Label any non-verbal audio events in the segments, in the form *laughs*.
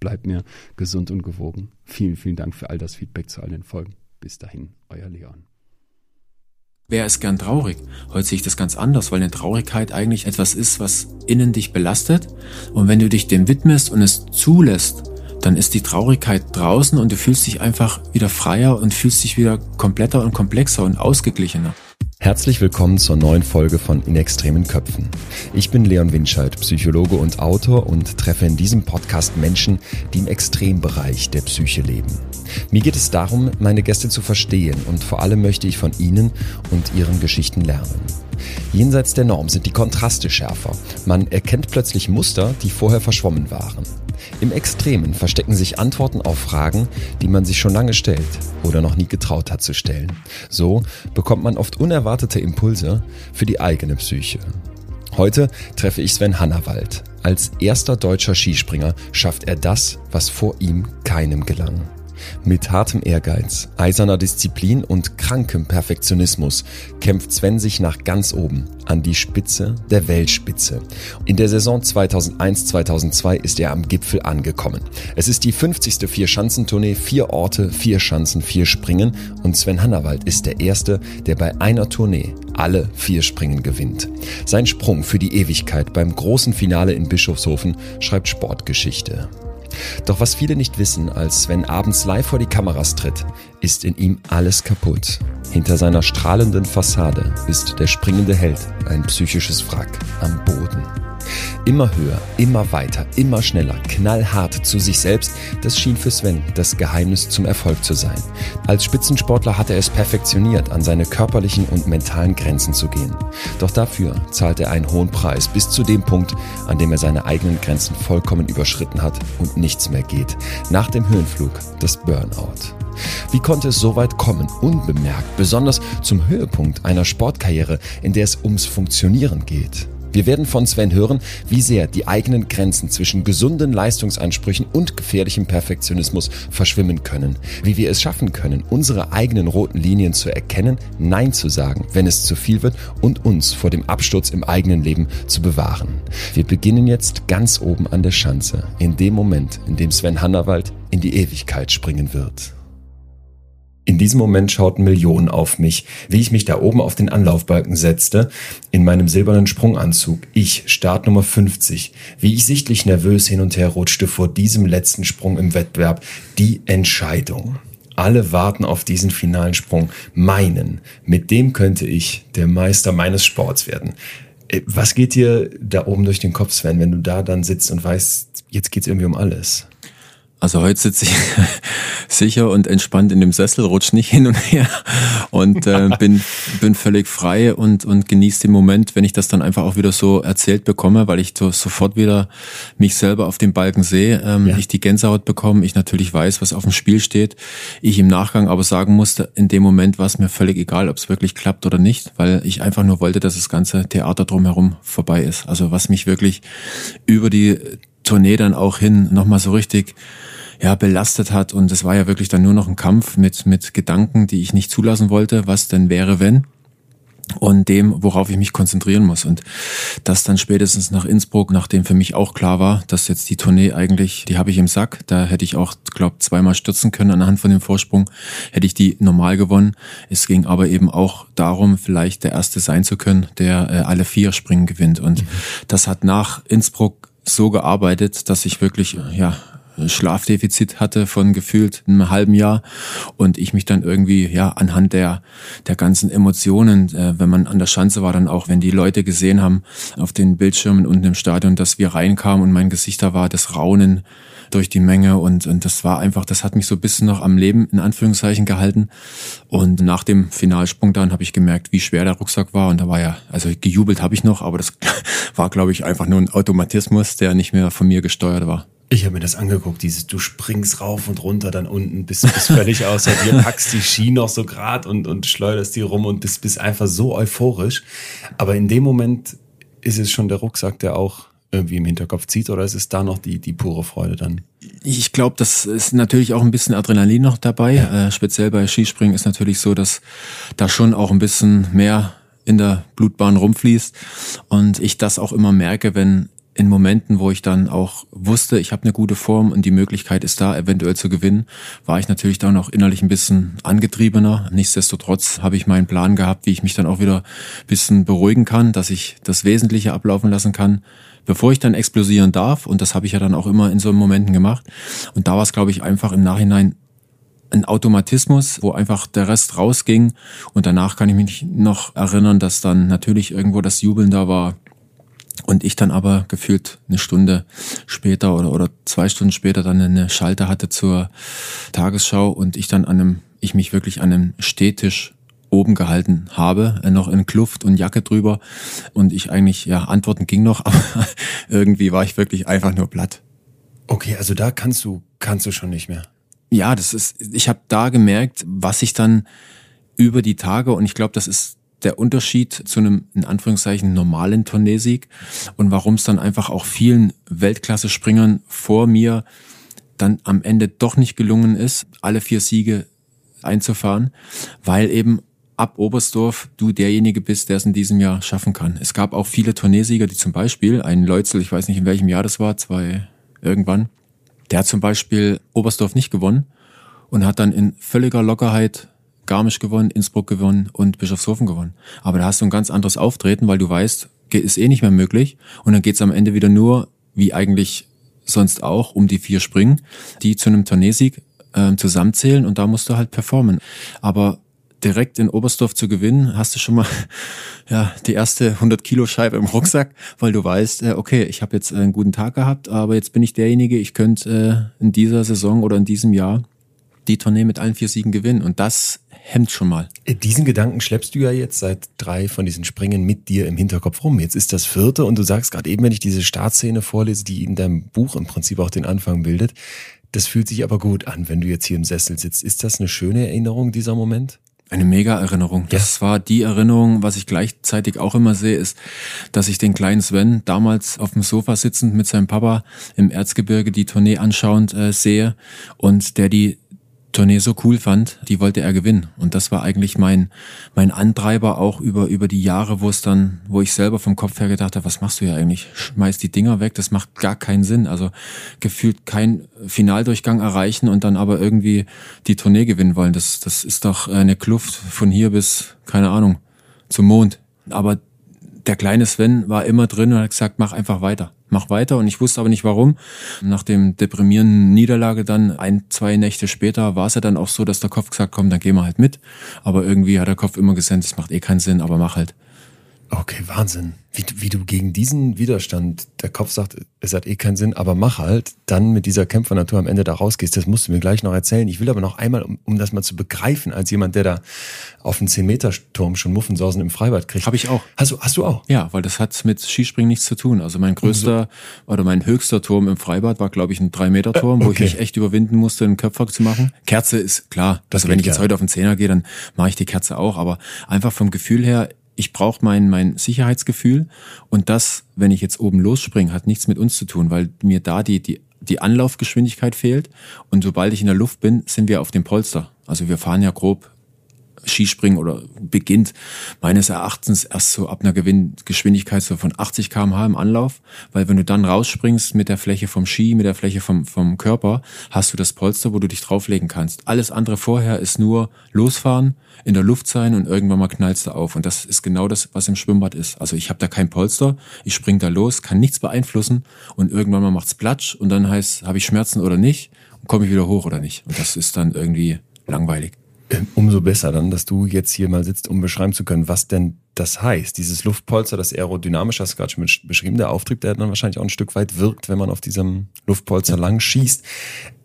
bleibt mir gesund und gewogen. Vielen, vielen Dank für all das Feedback zu all den Folgen. Bis dahin, euer Leon. Wer ist gern traurig? Heute sehe ich das ganz anders, weil eine Traurigkeit eigentlich etwas ist, was innen dich belastet. Und wenn du dich dem widmest und es zulässt, dann ist die Traurigkeit draußen und du fühlst dich einfach wieder freier und fühlst dich wieder kompletter und komplexer und ausgeglichener. Herzlich willkommen zur neuen Folge von In extremen Köpfen. Ich bin Leon Winscheid, Psychologe und Autor und treffe in diesem Podcast Menschen, die im Extrembereich der Psyche leben. Mir geht es darum, meine Gäste zu verstehen und vor allem möchte ich von ihnen und ihren Geschichten lernen. Jenseits der Norm sind die Kontraste schärfer. Man erkennt plötzlich Muster, die vorher verschwommen waren. Im Extremen verstecken sich Antworten auf Fragen, die man sich schon lange stellt oder noch nie getraut hat zu stellen. So bekommt man oft unerwartete Impulse für die eigene Psyche. Heute treffe ich Sven Hannawald. Als erster deutscher Skispringer schafft er das, was vor ihm keinem gelang. Mit hartem Ehrgeiz, eiserner Disziplin und krankem Perfektionismus kämpft Sven sich nach ganz oben an die Spitze der Weltspitze. In der Saison 2001-2002 ist er am Gipfel angekommen. Es ist die 50. Vier-Schanzentournee, vier Orte, vier Schanzen, vier Springen und Sven Hannawald ist der Erste, der bei einer Tournee alle vier Springen gewinnt. Sein Sprung für die Ewigkeit beim großen Finale in Bischofshofen schreibt Sportgeschichte. Doch was viele nicht wissen, als Sven abends live vor die Kameras tritt, ist in ihm alles kaputt. Hinter seiner strahlenden Fassade ist der springende Held ein psychisches Wrack am Boden. Immer höher, immer weiter, immer schneller, knallhart zu sich selbst, das schien für Sven das Geheimnis zum Erfolg zu sein. Als Spitzensportler hat er es perfektioniert, an seine körperlichen und mentalen Grenzen zu gehen. Doch dafür zahlt er einen hohen Preis, bis zu dem Punkt, an dem er seine eigenen Grenzen vollkommen überschritten hat und nichts mehr geht. Nach dem Höhenflug das Burnout. Wie konnte es so weit kommen, unbemerkt, besonders zum Höhepunkt einer Sportkarriere, in der es ums Funktionieren geht? Wir werden von Sven hören, wie sehr die eigenen Grenzen zwischen gesunden Leistungsansprüchen und gefährlichem Perfektionismus verschwimmen können, wie wir es schaffen können, unsere eigenen roten Linien zu erkennen, Nein zu sagen, wenn es zu viel wird und uns vor dem Absturz im eigenen Leben zu bewahren. Wir beginnen jetzt ganz oben an der Schanze, in dem Moment, in dem Sven Hannawald in die Ewigkeit springen wird. In diesem Moment schauten Millionen auf mich, wie ich mich da oben auf den Anlaufbalken setzte, in meinem silbernen Sprunganzug, ich, Startnummer 50, wie ich sichtlich nervös hin und her rutschte vor diesem letzten Sprung im Wettbewerb, die Entscheidung. Alle warten auf diesen finalen Sprung, meinen, mit dem könnte ich der Meister meines Sports werden. Äh, was geht dir da oben durch den Kopf, Sven, wenn du da dann sitzt und weißt, jetzt geht's irgendwie um alles? Also heute sitze ich *laughs* sicher und entspannt in dem Sessel, rutsch nicht hin und her und äh, *laughs* bin, bin völlig frei und, und genieße den Moment, wenn ich das dann einfach auch wieder so erzählt bekomme, weil ich so sofort wieder mich selber auf dem Balken sehe, ähm, ja. ich die Gänsehaut bekomme, ich natürlich weiß, was auf dem Spiel steht, ich im Nachgang aber sagen musste, in dem Moment war es mir völlig egal, ob es wirklich klappt oder nicht, weil ich einfach nur wollte, dass das ganze Theater drumherum vorbei ist. Also was mich wirklich über die Tournee dann auch hin nochmal so richtig ja, belastet hat. Und es war ja wirklich dann nur noch ein Kampf mit, mit Gedanken, die ich nicht zulassen wollte, was denn wäre, wenn. Und dem, worauf ich mich konzentrieren muss. Und das dann spätestens nach Innsbruck, nachdem für mich auch klar war, dass jetzt die Tournee eigentlich, die habe ich im Sack. Da hätte ich auch, glaube zweimal stürzen können anhand von dem Vorsprung, hätte ich die normal gewonnen. Es ging aber eben auch darum, vielleicht der Erste sein zu können, der äh, alle vier Springen gewinnt. Und mhm. das hat nach Innsbruck so gearbeitet, dass ich wirklich, ja, Schlafdefizit hatte von gefühlt einem halben Jahr und ich mich dann irgendwie ja anhand der der ganzen Emotionen, äh, wenn man an der Schanze war, dann auch, wenn die Leute gesehen haben auf den Bildschirmen unten im Stadion, dass wir reinkamen und mein Gesicht da war, das Raunen durch die Menge und, und das war einfach, das hat mich so ein bisschen noch am Leben in Anführungszeichen gehalten. Und nach dem Finalsprung dann habe ich gemerkt, wie schwer der Rucksack war und da war ja, also gejubelt habe ich noch, aber das *laughs* war, glaube ich, einfach nur ein Automatismus, der nicht mehr von mir gesteuert war. Ich habe mir das angeguckt, dieses, du springst rauf und runter, dann unten, bist, bist völlig außer dir, *laughs* packst die Ski noch so grad und, und schleuderst die rum und bist, bist einfach so euphorisch. Aber in dem Moment ist es schon der Rucksack, der auch irgendwie im Hinterkopf zieht oder ist es da noch die, die pure Freude dann? Ich glaube, das ist natürlich auch ein bisschen Adrenalin noch dabei. Ja. Äh, speziell bei Skispringen ist natürlich so, dass da schon auch ein bisschen mehr in der Blutbahn rumfließt und ich das auch immer merke, wenn in Momenten, wo ich dann auch wusste, ich habe eine gute Form und die Möglichkeit ist da, eventuell zu gewinnen, war ich natürlich dann auch innerlich ein bisschen angetriebener. Nichtsdestotrotz habe ich meinen Plan gehabt, wie ich mich dann auch wieder ein bisschen beruhigen kann, dass ich das Wesentliche ablaufen lassen kann, bevor ich dann explosieren darf. Und das habe ich ja dann auch immer in so Momenten gemacht. Und da war es, glaube ich, einfach im Nachhinein ein Automatismus, wo einfach der Rest rausging. Und danach kann ich mich noch erinnern, dass dann natürlich irgendwo das Jubeln da war und ich dann aber gefühlt eine Stunde später oder, oder zwei Stunden später dann eine Schalte hatte zur Tagesschau und ich dann an einem, ich mich wirklich an einem Stehtisch oben gehalten habe, äh, noch in Kluft und Jacke drüber und ich eigentlich, ja, Antworten ging noch, *laughs* aber irgendwie war ich wirklich einfach nur platt. Okay, also da kannst du, kannst du schon nicht mehr. Ja, das ist, ich habe da gemerkt, was ich dann über die Tage und ich glaube, das ist der Unterschied zu einem in Anführungszeichen normalen Tourneesieg und warum es dann einfach auch vielen Weltklasse-Springern vor mir dann am Ende doch nicht gelungen ist, alle vier Siege einzufahren, weil eben ab Oberstdorf du derjenige bist, der es in diesem Jahr schaffen kann. Es gab auch viele Tourneesieger, die zum Beispiel, ein Leutzel, ich weiß nicht in welchem Jahr das war, zwei irgendwann, der hat zum Beispiel Oberstdorf nicht gewonnen und hat dann in völliger Lockerheit Garmisch gewonnen, Innsbruck gewonnen und Bischofshofen gewonnen. Aber da hast du ein ganz anderes Auftreten, weil du weißt, ist eh nicht mehr möglich. Und dann geht's am Ende wieder nur, wie eigentlich sonst auch, um die vier Springen, die zu einem Tourneesieg äh, zusammenzählen und da musst du halt performen. Aber direkt in Oberstdorf zu gewinnen, hast du schon mal *laughs* ja die erste 100 Kilo Scheibe im Rucksack, weil du weißt, äh, okay, ich habe jetzt einen guten Tag gehabt, aber jetzt bin ich derjenige, ich könnte äh, in dieser Saison oder in diesem Jahr die Tournee mit allen vier Siegen gewinnen. Und das hemmt schon mal. Äh, diesen Gedanken schleppst du ja jetzt seit drei von diesen Springen mit dir im Hinterkopf rum. Jetzt ist das vierte und du sagst gerade eben, wenn ich diese Startszene vorlese, die in deinem Buch im Prinzip auch den Anfang bildet, das fühlt sich aber gut an, wenn du jetzt hier im Sessel sitzt. Ist das eine schöne Erinnerung, dieser Moment? Eine mega Erinnerung. Ja. Das war die Erinnerung, was ich gleichzeitig auch immer sehe, ist, dass ich den kleinen Sven damals auf dem Sofa sitzend mit seinem Papa im Erzgebirge die Tournee anschauend äh, sehe und der die Tournee so cool fand, die wollte er gewinnen. Und das war eigentlich mein, mein Antreiber auch über, über die Jahre, wo es dann, wo ich selber vom Kopf her gedacht habe, was machst du ja eigentlich? Schmeiß die Dinger weg, das macht gar keinen Sinn. Also gefühlt kein Finaldurchgang erreichen und dann aber irgendwie die Tournee gewinnen wollen. Das, das ist doch eine Kluft von hier bis, keine Ahnung, zum Mond. Aber der kleine Sven war immer drin und hat gesagt, mach einfach weiter mach weiter. Und ich wusste aber nicht warum. Nach dem deprimierenden Niederlage dann, ein, zwei Nächte später, war es ja dann auch so, dass der Kopf gesagt, komm, dann gehen wir halt mit. Aber irgendwie hat der Kopf immer gesendet, es macht eh keinen Sinn, aber mach halt. Okay, Wahnsinn. Wie, wie du gegen diesen Widerstand, der Kopf sagt, es hat eh keinen Sinn, aber mach halt, dann mit dieser Kämpfernatur am Ende da rausgehst, das musst du mir gleich noch erzählen. Ich will aber noch einmal, um, um das mal zu begreifen, als jemand, der da auf den 10-Meter-Turm schon Muffensausen im Freibad kriegt. Habe ich auch. Hast du, hast du auch? Ja, weil das hat mit Skispringen nichts zu tun. Also mein größter so. oder mein höchster Turm im Freibad war, glaube ich, ein 3-Meter-Turm, äh, okay. wo ich mich echt überwinden musste, einen Köpfer zu machen. Kerze ist klar. Das also wenn ich jetzt ja. heute auf den Zehner gehe, dann mache ich die Kerze auch. Aber einfach vom Gefühl her, ich brauche mein, mein Sicherheitsgefühl und das, wenn ich jetzt oben losspringe, hat nichts mit uns zu tun, weil mir da die, die, die Anlaufgeschwindigkeit fehlt und sobald ich in der Luft bin, sind wir auf dem Polster. Also wir fahren ja grob Skispringen oder beginnt meines Erachtens erst so ab einer Geschwindigkeit so von 80 km/h im Anlauf, weil wenn du dann rausspringst mit der Fläche vom Ski, mit der Fläche vom, vom Körper, hast du das Polster, wo du dich drauflegen kannst. Alles andere vorher ist nur losfahren, in der Luft sein und irgendwann mal knallst du auf. Und das ist genau das, was im Schwimmbad ist. Also ich habe da kein Polster, ich spring da los, kann nichts beeinflussen und irgendwann mal macht's Platsch und dann heißt, habe ich Schmerzen oder nicht komme ich wieder hoch oder nicht. Und das ist dann irgendwie langweilig. Ähm, umso besser dann, dass du jetzt hier mal sitzt, um beschreiben zu können, was denn das heißt. Dieses Luftpolster, das aerodynamisch, hast du gerade schon beschrieben, der Auftrieb, der dann wahrscheinlich auch ein Stück weit wirkt, wenn man auf diesem Luftpolster lang schießt.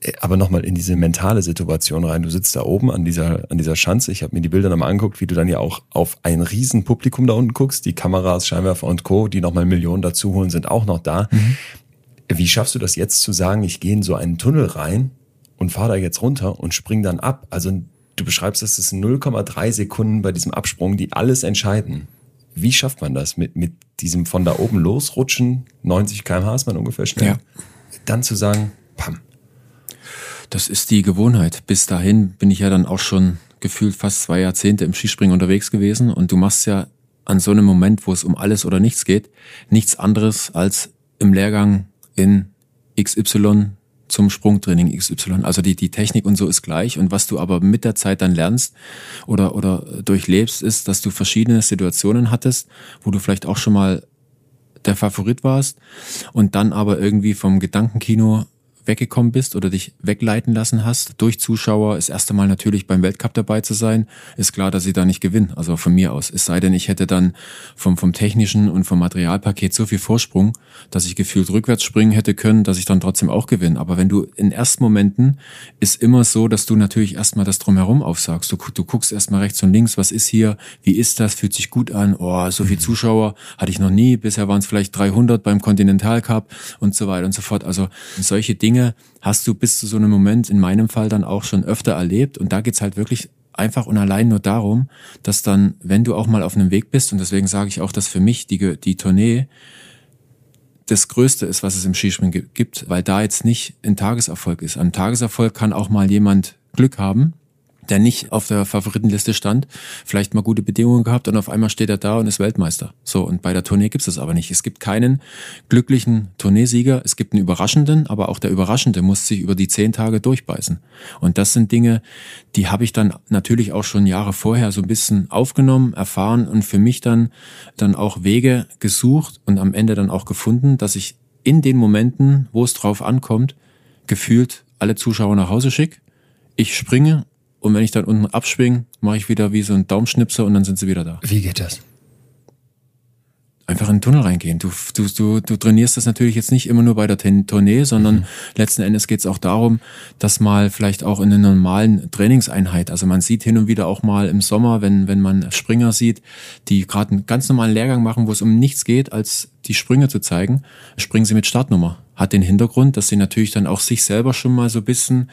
Äh, aber nochmal in diese mentale Situation rein. Du sitzt da oben an dieser, an dieser Schanze. Ich habe mir die Bilder nochmal angeguckt, wie du dann ja auch auf ein riesen Publikum da unten guckst. Die Kameras, Scheinwerfer und Co., die nochmal Millionen dazu holen, sind auch noch da. Mhm. Wie schaffst du das jetzt zu sagen, ich gehe in so einen Tunnel rein und fahre da jetzt runter und spring dann ab? Also du beschreibst, dass es 0,3 Sekunden bei diesem Absprung, die alles entscheiden. Wie schafft man das mit, mit diesem von da oben losrutschen, 90 km/h ist man ungefähr schnell, ja. dann zu sagen, pam. Das ist die Gewohnheit. Bis dahin bin ich ja dann auch schon gefühlt fast zwei Jahrzehnte im Skispringen unterwegs gewesen und du machst ja an so einem Moment, wo es um alles oder nichts geht, nichts anderes als im Lehrgang in XY zum Sprungtraining XY. Also die, die Technik und so ist gleich. Und was du aber mit der Zeit dann lernst oder, oder durchlebst, ist, dass du verschiedene Situationen hattest, wo du vielleicht auch schon mal der Favorit warst und dann aber irgendwie vom Gedankenkino weggekommen bist oder dich wegleiten lassen hast durch Zuschauer, ist erst einmal natürlich beim Weltcup dabei zu sein, ist klar, dass ich da nicht gewinne, also von mir aus. Es sei denn, ich hätte dann vom, vom technischen und vom Materialpaket so viel Vorsprung, dass ich gefühlt rückwärts springen hätte können, dass ich dann trotzdem auch gewinne. Aber wenn du in ersten Momenten ist immer so, dass du natürlich erstmal das drumherum aufsagst. Du, du guckst erstmal rechts und links, was ist hier, wie ist das, fühlt sich gut an, oh, so viel mhm. Zuschauer hatte ich noch nie, bisher waren es vielleicht 300 beim Continental Cup und so weiter und so fort. Also solche Dinge Dinge hast du bis zu so einem Moment in meinem Fall dann auch schon öfter erlebt. Und da geht's halt wirklich einfach und allein nur darum, dass dann, wenn du auch mal auf einem Weg bist, und deswegen sage ich auch, dass für mich die, die Tournee das Größte ist, was es im Skispringen gibt, weil da jetzt nicht ein Tageserfolg ist. Am Tageserfolg kann auch mal jemand Glück haben, der nicht auf der Favoritenliste stand, vielleicht mal gute Bedingungen gehabt und auf einmal steht er da und ist Weltmeister. So, und bei der Tournee gibt es das aber nicht. Es gibt keinen glücklichen Tourneesieger, es gibt einen Überraschenden, aber auch der Überraschende muss sich über die zehn Tage durchbeißen. Und das sind Dinge, die habe ich dann natürlich auch schon Jahre vorher so ein bisschen aufgenommen, erfahren und für mich dann, dann auch Wege gesucht und am Ende dann auch gefunden, dass ich in den Momenten, wo es drauf ankommt, gefühlt alle Zuschauer nach Hause schicke. Ich springe und wenn ich dann unten abschwing, mache ich wieder wie so ein Daumenschnipser und dann sind sie wieder da. Wie geht das? Einfach in den Tunnel reingehen. Du, du, du, du trainierst das natürlich jetzt nicht immer nur bei der Tournee, sondern mhm. letzten Endes geht es auch darum, dass mal vielleicht auch in einer normalen Trainingseinheit, also man sieht hin und wieder auch mal im Sommer, wenn, wenn man Springer sieht, die gerade einen ganz normalen Lehrgang machen, wo es um nichts geht, als die Sprünge zu zeigen, springen sie mit Startnummer hat den Hintergrund, dass sie natürlich dann auch sich selber schon mal so ein bisschen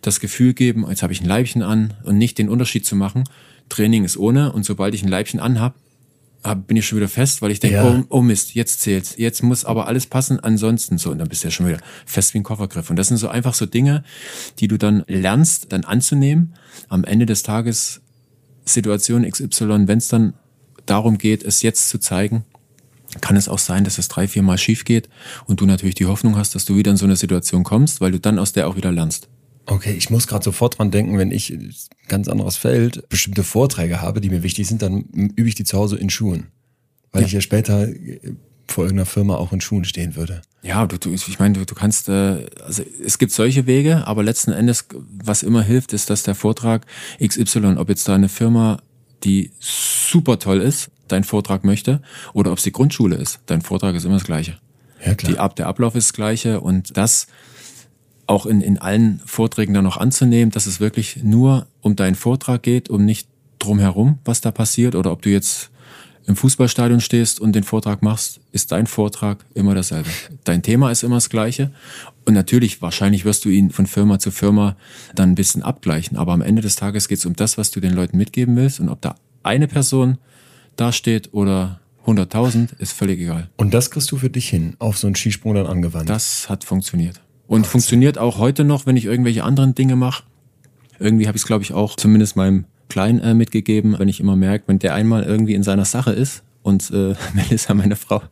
das Gefühl geben, jetzt habe ich ein Leibchen an und nicht den Unterschied zu machen. Training ist ohne und sobald ich ein Leibchen anhab, hab, bin ich schon wieder fest, weil ich denke, ja. oh, oh Mist, jetzt zählt's. Jetzt muss aber alles passen, ansonsten so. Und dann bist du ja schon wieder fest wie ein Koffergriff. Und das sind so einfach so Dinge, die du dann lernst, dann anzunehmen. Am Ende des Tages Situation XY, wenn es dann darum geht, es jetzt zu zeigen, kann es auch sein, dass es drei, vier Mal schief geht und du natürlich die Hoffnung hast, dass du wieder in so eine Situation kommst, weil du dann aus der auch wieder lernst. Okay, ich muss gerade sofort dran denken, wenn ich ganz anderes Feld bestimmte Vorträge habe, die mir wichtig sind, dann übe ich die zu Hause in Schuhen. Weil ja. ich ja später vor irgendeiner Firma auch in Schuhen stehen würde. Ja, du, du ich meine, du, du kannst, äh, also es gibt solche Wege, aber letzten Endes, was immer hilft, ist, dass der Vortrag XY, ob jetzt da eine Firma, die super toll ist, dein Vortrag möchte oder ob es die Grundschule ist. Dein Vortrag ist immer das Gleiche. Ja, klar. Die, der Ablauf ist das Gleiche und das auch in, in allen Vorträgen dann noch anzunehmen, dass es wirklich nur um deinen Vortrag geht, um nicht drumherum, was da passiert oder ob du jetzt im Fußballstadion stehst und den Vortrag machst, ist dein Vortrag immer dasselbe. Dein Thema ist immer das gleiche. Und natürlich, wahrscheinlich wirst du ihn von Firma zu Firma dann ein bisschen abgleichen. Aber am Ende des Tages geht es um das, was du den Leuten mitgeben willst. Und ob da eine Person dasteht oder 100.000, ist völlig egal. Und das kriegst du für dich hin, auf so einen Skisprung dann angewandt? Das hat funktioniert. Und Ach, funktioniert auch heute noch, wenn ich irgendwelche anderen Dinge mache. Irgendwie habe ich es, glaube ich, auch zumindest meinem Klein äh, mitgegeben, wenn ich immer merke, wenn der einmal irgendwie in seiner Sache ist und äh, *laughs* Melissa, meine Frau,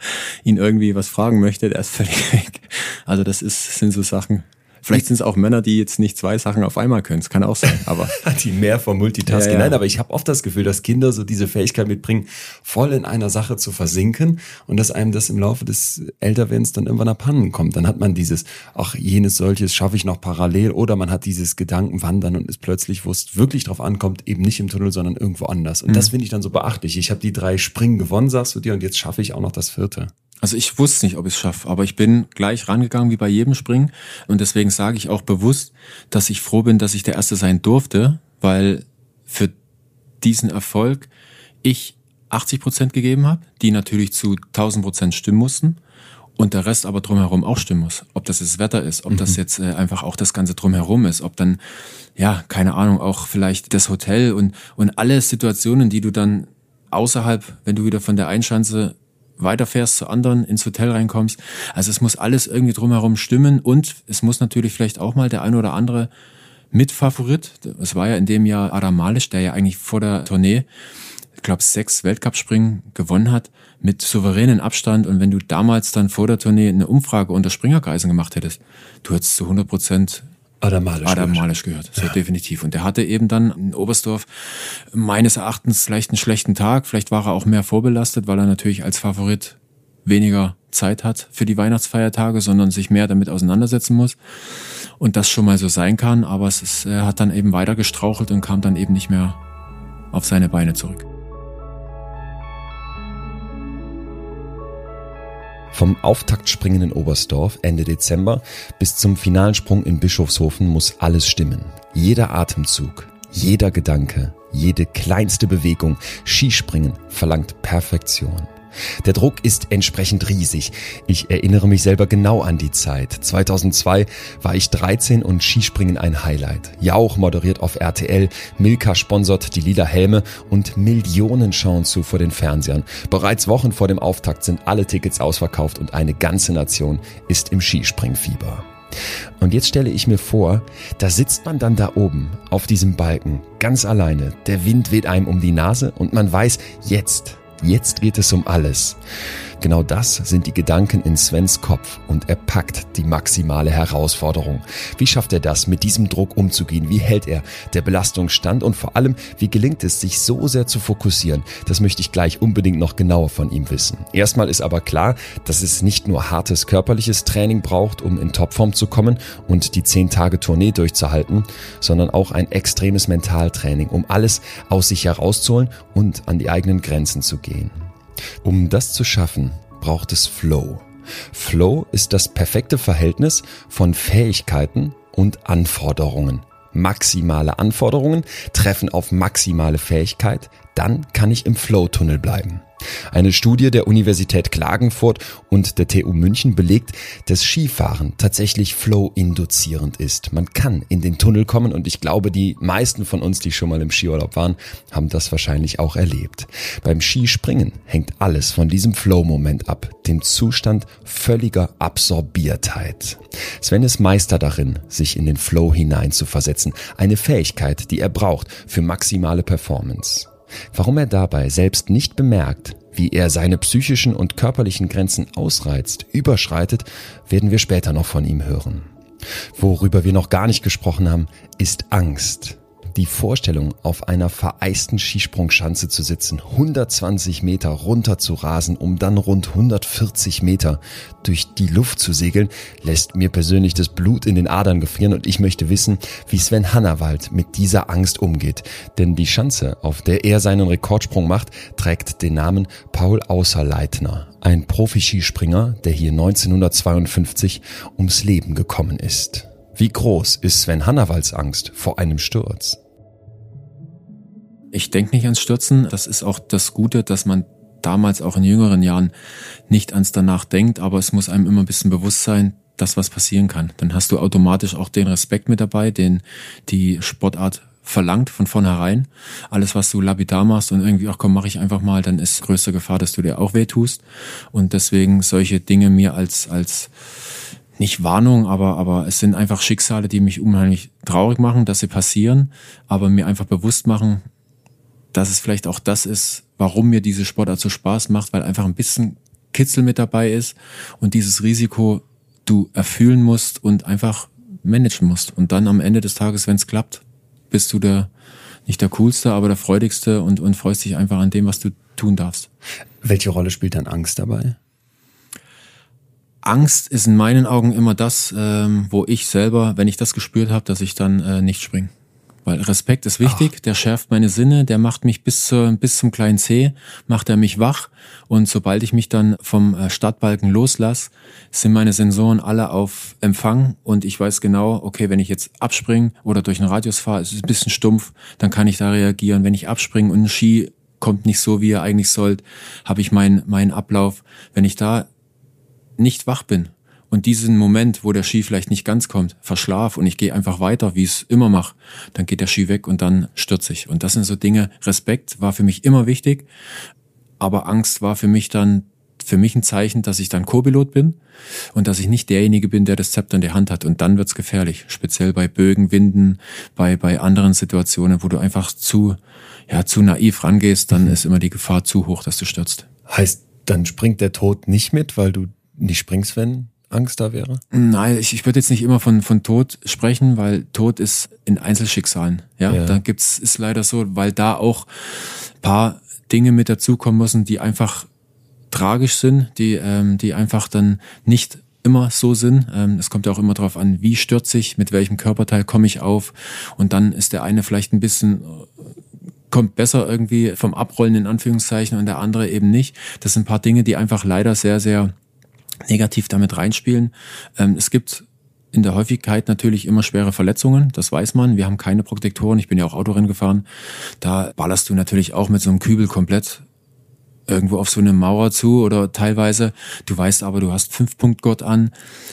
ihn irgendwie was fragen möchte, der ist völlig *laughs* weg. Also das ist, sind so Sachen, Vielleicht sind es auch Männer, die jetzt nicht zwei Sachen auf einmal können. Das kann auch sein. Aber *laughs* die mehr vom Multitasking. Ja, ja. Nein, aber ich habe oft das Gefühl, dass Kinder so diese Fähigkeit mitbringen, voll in einer Sache zu versinken und dass einem das im Laufe des Älterwerdens dann irgendwann abhanden kommt. Dann hat man dieses, ach, jenes solches schaffe ich noch parallel oder man hat dieses Gedankenwandern und ist plötzlich, wo es wirklich drauf ankommt, eben nicht im Tunnel, sondern irgendwo anders. Und mhm. das finde ich dann so beachtlich. Ich habe die drei Springen gewonnen, sagst du dir, und jetzt schaffe ich auch noch das vierte. Also ich wusste nicht, ob ich es schaffe, aber ich bin gleich rangegangen wie bei jedem Springen und deswegen sage ich auch bewusst, dass ich froh bin, dass ich der Erste sein durfte, weil für diesen Erfolg ich 80 Prozent gegeben habe, die natürlich zu 1000 Prozent stimmen mussten und der Rest aber drumherum auch stimmen muss. Ob das das Wetter ist, ob mhm. das jetzt äh, einfach auch das Ganze drumherum ist, ob dann, ja, keine Ahnung, auch vielleicht das Hotel und, und alle Situationen, die du dann außerhalb, wenn du wieder von der Einschanze weiterfährst zu anderen, ins Hotel reinkommst. Also es muss alles irgendwie drumherum stimmen und es muss natürlich vielleicht auch mal der ein oder andere Mitfavorit. Es war ja in dem Jahr Adam Malisch, der ja eigentlich vor der Tournee, ich glaube, sechs Weltcup-Springen gewonnen hat, mit souveränen Abstand. Und wenn du damals dann vor der Tournee eine Umfrage unter Springerkreisen gemacht hättest, du hättest zu 100 Prozent Adam Malisch, Adam Malisch gehört. So ja. definitiv. Und der hatte eben dann in Oberstdorf meines Erachtens vielleicht einen schlechten Tag. Vielleicht war er auch mehr vorbelastet, weil er natürlich als Favorit weniger Zeit hat für die Weihnachtsfeiertage, sondern sich mehr damit auseinandersetzen muss. Und das schon mal so sein kann, aber es ist, er hat dann eben weiter gestrauchelt und kam dann eben nicht mehr auf seine Beine zurück. Vom Auftaktspringen in Oberstdorf Ende Dezember bis zum finalen Sprung in Bischofshofen muss alles stimmen. Jeder Atemzug, jeder Gedanke, jede kleinste Bewegung, Skispringen verlangt Perfektion. Der Druck ist entsprechend riesig. Ich erinnere mich selber genau an die Zeit. 2002 war ich 13 und Skispringen ein Highlight. Jauch moderiert auf RTL, Milka sponsert die lila Helme und Millionen schauen zu vor den Fernsehern. Bereits Wochen vor dem Auftakt sind alle Tickets ausverkauft und eine ganze Nation ist im Skispringfieber. Und jetzt stelle ich mir vor, da sitzt man dann da oben auf diesem Balken ganz alleine. Der Wind weht einem um die Nase und man weiß, jetzt, Jetzt geht es um alles. Genau das sind die Gedanken in Svens Kopf und er packt die maximale Herausforderung. Wie schafft er das, mit diesem Druck umzugehen? Wie hält er der Belastung stand? Und vor allem, wie gelingt es, sich so sehr zu fokussieren? Das möchte ich gleich unbedingt noch genauer von ihm wissen. Erstmal ist aber klar, dass es nicht nur hartes körperliches Training braucht, um in Topform zu kommen und die 10 Tage Tournee durchzuhalten, sondern auch ein extremes Mentaltraining, um alles aus sich herauszuholen und an die eigenen Grenzen zu gehen. Um das zu schaffen, braucht es Flow. Flow ist das perfekte Verhältnis von Fähigkeiten und Anforderungen. Maximale Anforderungen treffen auf maximale Fähigkeit, dann kann ich im Flow-Tunnel bleiben. Eine Studie der Universität Klagenfurt und der TU München belegt, dass Skifahren tatsächlich flow-induzierend ist. Man kann in den Tunnel kommen und ich glaube, die meisten von uns, die schon mal im Skiurlaub waren, haben das wahrscheinlich auch erlebt. Beim Skispringen hängt alles von diesem Flow-Moment ab, dem Zustand völliger Absorbiertheit. Sven ist Meister darin, sich in den Flow hinein zu versetzen, eine Fähigkeit, die er braucht für maximale Performance. Warum er dabei selbst nicht bemerkt, wie er seine psychischen und körperlichen Grenzen ausreizt, überschreitet, werden wir später noch von ihm hören. Worüber wir noch gar nicht gesprochen haben, ist Angst. Die Vorstellung, auf einer vereisten Skisprungschanze zu sitzen, 120 Meter runter zu rasen, um dann rund 140 Meter durch die Luft zu segeln, lässt mir persönlich das Blut in den Adern gefrieren und ich möchte wissen, wie Sven Hannawald mit dieser Angst umgeht. Denn die Schanze, auf der er seinen Rekordsprung macht, trägt den Namen Paul Außerleitner, ein Profi-Skispringer, der hier 1952 ums Leben gekommen ist. Wie groß ist Sven Hannawalds Angst vor einem Sturz? Ich denke nicht ans Stürzen. Das ist auch das Gute, dass man damals auch in jüngeren Jahren nicht ans danach denkt, aber es muss einem immer ein bisschen bewusst sein, dass was passieren kann. Dann hast du automatisch auch den Respekt mit dabei, den die Sportart verlangt von vornherein. Alles, was du lapidar machst und irgendwie, ach komm, mach ich einfach mal, dann ist größte Gefahr, dass du dir auch weh tust. Und deswegen solche Dinge mir als, als nicht Warnung, aber, aber es sind einfach Schicksale, die mich unheimlich traurig machen, dass sie passieren, aber mir einfach bewusst machen, dass es vielleicht auch das ist, warum mir diese Sportart so Spaß macht, weil einfach ein bisschen Kitzel mit dabei ist und dieses Risiko du erfüllen musst und einfach managen musst. Und dann am Ende des Tages, wenn es klappt, bist du der nicht der coolste, aber der freudigste und, und freust dich einfach an dem, was du tun darfst. Welche Rolle spielt dann Angst dabei? Angst ist in meinen Augen immer das, ähm, wo ich selber, wenn ich das gespürt habe, dass ich dann äh, nicht springe. Weil Respekt ist wichtig, Ach. der schärft meine Sinne, der macht mich bis, zur, bis zum kleinen C, macht er mich wach. Und sobald ich mich dann vom äh, Startbalken loslasse, sind meine Sensoren alle auf Empfang und ich weiß genau, okay, wenn ich jetzt abspringe oder durch einen Radius fahre, es ist ein bisschen stumpf, dann kann ich da reagieren. Wenn ich abspringe und ein Ski kommt nicht so, wie er eigentlich sollte, habe ich meinen meinen Ablauf. Wenn ich da nicht wach bin und diesen Moment, wo der Ski vielleicht nicht ganz kommt, verschlaf und ich gehe einfach weiter, wie ich es immer mache, dann geht der Ski weg und dann stürze ich. Und das sind so Dinge, Respekt war für mich immer wichtig, aber Angst war für mich dann für mich ein Zeichen, dass ich dann Co-Pilot bin und dass ich nicht derjenige bin, der das Zepter in der Hand hat. Und dann wird's gefährlich, speziell bei Bögen, Winden, bei, bei anderen Situationen, wo du einfach zu, ja, zu naiv rangehst, dann mhm. ist immer die Gefahr zu hoch, dass du stürzt. Heißt, dann springt der Tod nicht mit, weil du nicht springst, wenn Angst da wäre? Nein, ich, ich würde jetzt nicht immer von, von Tod sprechen, weil Tod ist in Einzelschicksalen. Ja, ja. da gibt's, ist leider so, weil da auch paar Dinge mit dazukommen müssen, die einfach tragisch sind, die, ähm, die einfach dann nicht immer so sind. Ähm, es kommt ja auch immer darauf an, wie stürze ich, mit welchem Körperteil komme ich auf. Und dann ist der eine vielleicht ein bisschen kommt besser irgendwie vom Abrollen in Anführungszeichen und der andere eben nicht. Das sind ein paar Dinge, die einfach leider sehr, sehr negativ damit reinspielen. Ähm, es gibt in der Häufigkeit natürlich immer schwere Verletzungen, das weiß man. Wir haben keine Protektoren, ich bin ja auch Autorennen gefahren. Da ballerst du natürlich auch mit so einem Kübel komplett irgendwo auf so eine Mauer zu oder teilweise. Du weißt aber, du hast fünf Punkt Gott an,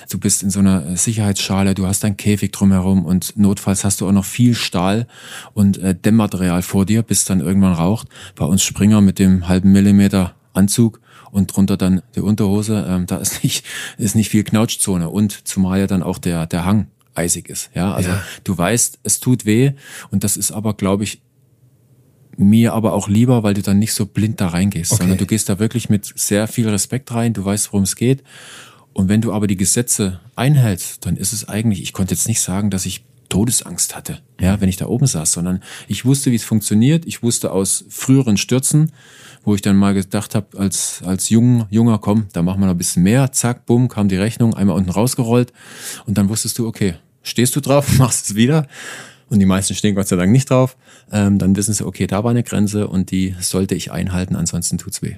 du bist in so einer Sicherheitsschale, du hast dein Käfig drumherum und notfalls hast du auch noch viel Stahl und äh, Dämmmaterial vor dir, bis dann irgendwann raucht. Bei uns Springer mit dem halben Millimeter Anzug und drunter dann die Unterhose, ähm, da ist nicht, ist nicht viel Knautschzone und zumal ja dann auch der, der Hang eisig ist. Ja, also ja. du weißt, es tut weh und das ist aber, glaube ich, mir aber auch lieber, weil du dann nicht so blind da reingehst, okay. sondern du gehst da wirklich mit sehr viel Respekt rein, du weißt, worum es geht. Und wenn du aber die Gesetze einhältst, dann ist es eigentlich, ich konnte jetzt nicht sagen, dass ich Todesangst hatte, ja, wenn ich da oben saß, sondern ich wusste, wie es funktioniert. Ich wusste aus früheren Stürzen, wo ich dann mal gedacht habe, als, als jung, junger, komm, da machen wir noch ein bisschen mehr, zack, bumm, kam die Rechnung, einmal unten rausgerollt und dann wusstest du, okay, stehst du drauf, *laughs* machst es wieder und die meisten stehen Gott sei Dank nicht drauf, ähm, dann wissen sie, okay, da war eine Grenze und die sollte ich einhalten, ansonsten tut's weh.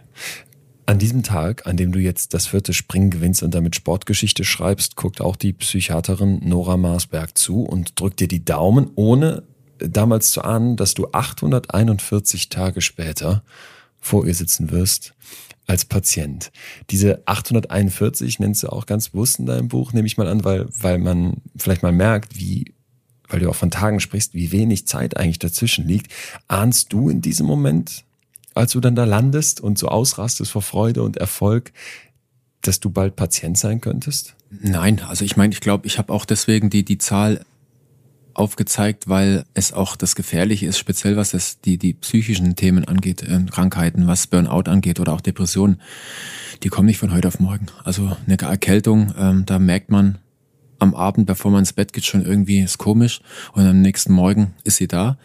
An diesem Tag, an dem du jetzt das vierte Springen gewinnst und damit Sportgeschichte schreibst, guckt auch die Psychiaterin Nora Marsberg zu und drückt dir die Daumen, ohne damals zu ahnen, dass du 841 Tage später vor ihr sitzen wirst als Patient. Diese 841 nennst du auch ganz bewusst in deinem Buch, nehme ich mal an, weil, weil man vielleicht mal merkt, wie, weil du auch von Tagen sprichst, wie wenig Zeit eigentlich dazwischen liegt. Ahnst du in diesem Moment, als du dann da landest und so ausrastest vor Freude und Erfolg, dass du bald Patient sein könntest? Nein, also ich meine, ich glaube, ich habe auch deswegen die, die Zahl aufgezeigt, weil es auch das Gefährliche ist, speziell was das, die, die psychischen Themen angeht, äh, Krankheiten, was Burnout angeht oder auch Depressionen, die kommen nicht von heute auf morgen. Also eine Erkältung, ähm, da merkt man am Abend, bevor man ins Bett geht, schon irgendwie ist komisch und am nächsten Morgen ist sie da.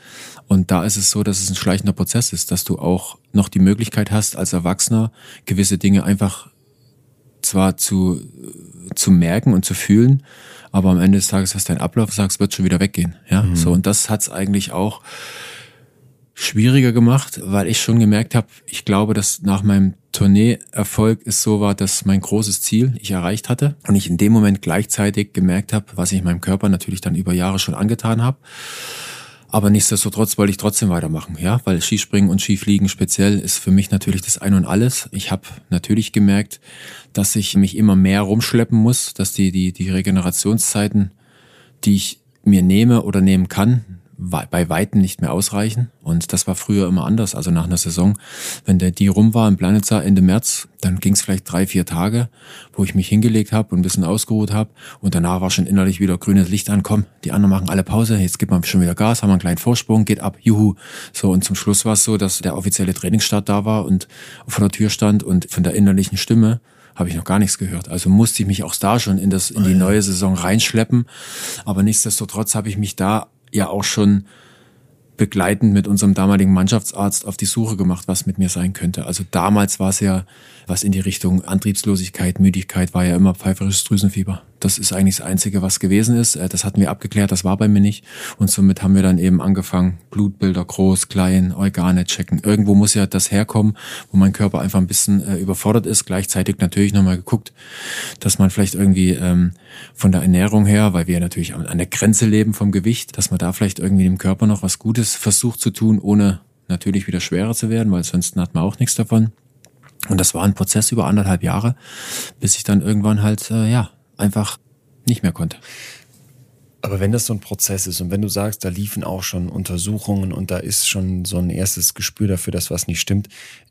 Und da ist es so, dass es ein schleichender Prozess ist, dass du auch noch die Möglichkeit hast, als Erwachsener gewisse Dinge einfach zwar zu, zu merken und zu fühlen, aber am Ende des Tages hast du einen Ablauf, sagst, wird schon wieder weggehen. Ja, mhm. so und das hat's eigentlich auch schwieriger gemacht, weil ich schon gemerkt habe, ich glaube, dass nach meinem Tournee-Erfolg es so war, dass mein großes Ziel ich erreicht hatte und ich in dem Moment gleichzeitig gemerkt habe, was ich meinem Körper natürlich dann über Jahre schon angetan habe. Aber nichtsdestotrotz wollte ich trotzdem weitermachen, ja, weil Skispringen und Skifliegen speziell ist für mich natürlich das Ein und Alles. Ich habe natürlich gemerkt, dass ich mich immer mehr rumschleppen muss, dass die, die, die Regenerationszeiten, die ich mir nehme oder nehmen kann, bei Weitem nicht mehr ausreichen. Und das war früher immer anders. Also nach einer Saison, wenn der die rum war im Planitzer Ende März, dann ging es vielleicht drei, vier Tage, wo ich mich hingelegt habe und ein bisschen ausgeruht habe. Und danach war schon innerlich wieder grünes Licht ankommen. Die anderen machen alle Pause, jetzt gibt man schon wieder Gas, haben einen kleinen Vorsprung, geht ab, juhu. So, und zum Schluss war es so, dass der offizielle Trainingsstart da war und vor der Tür stand und von der innerlichen Stimme habe ich noch gar nichts gehört. Also musste ich mich auch da schon in das in die neue Saison reinschleppen. Aber nichtsdestotrotz habe ich mich da ja auch schon begleitend mit unserem damaligen Mannschaftsarzt auf die Suche gemacht, was mit mir sein könnte. Also damals war es ja was in die Richtung Antriebslosigkeit, Müdigkeit, war ja immer pfeiferisches Drüsenfieber. Das ist eigentlich das Einzige, was gewesen ist. Äh, das hatten wir abgeklärt, das war bei mir nicht. Und somit haben wir dann eben angefangen, Blutbilder groß, klein, Organe checken. Irgendwo muss ja das herkommen, wo mein Körper einfach ein bisschen äh, überfordert ist. Gleichzeitig natürlich nochmal geguckt, dass man vielleicht irgendwie ähm, von der Ernährung her, weil wir natürlich an der Grenze leben vom Gewicht, dass man da vielleicht irgendwie dem Körper noch was Gutes versucht zu tun, ohne natürlich wieder schwerer zu werden, weil sonst hat man auch nichts davon. Und das war ein Prozess über anderthalb Jahre, bis ich dann irgendwann halt, äh, ja, einfach nicht mehr konnte. Aber wenn das so ein Prozess ist und wenn du sagst, da liefen auch schon Untersuchungen und da ist schon so ein erstes Gespür dafür, dass was nicht stimmt,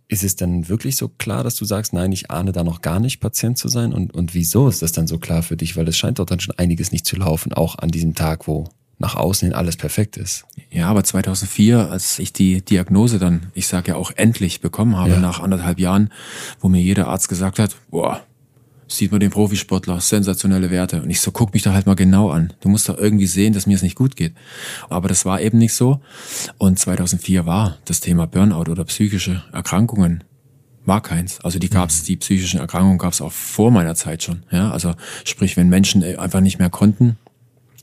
ist es dann wirklich so klar, dass du sagst, nein, ich ahne da noch gar nicht, Patient zu sein? Und, und wieso ist das dann so klar für dich? Weil es scheint doch dann schon einiges nicht zu laufen, auch an diesem Tag, wo nach außen hin alles perfekt ist. Ja, aber 2004, als ich die Diagnose dann, ich sage ja auch endlich bekommen habe, ja. nach anderthalb Jahren, wo mir jeder Arzt gesagt hat, boah, sieht man den Profisportler, sensationelle Werte. Und ich so, guck mich da halt mal genau an. Du musst doch irgendwie sehen, dass mir es nicht gut geht. Aber das war eben nicht so. Und 2004 war das Thema Burnout oder psychische Erkrankungen war keins. Also die gab's, mhm. die psychischen Erkrankungen gab's auch vor meiner Zeit schon. Ja, also sprich, wenn Menschen einfach nicht mehr konnten,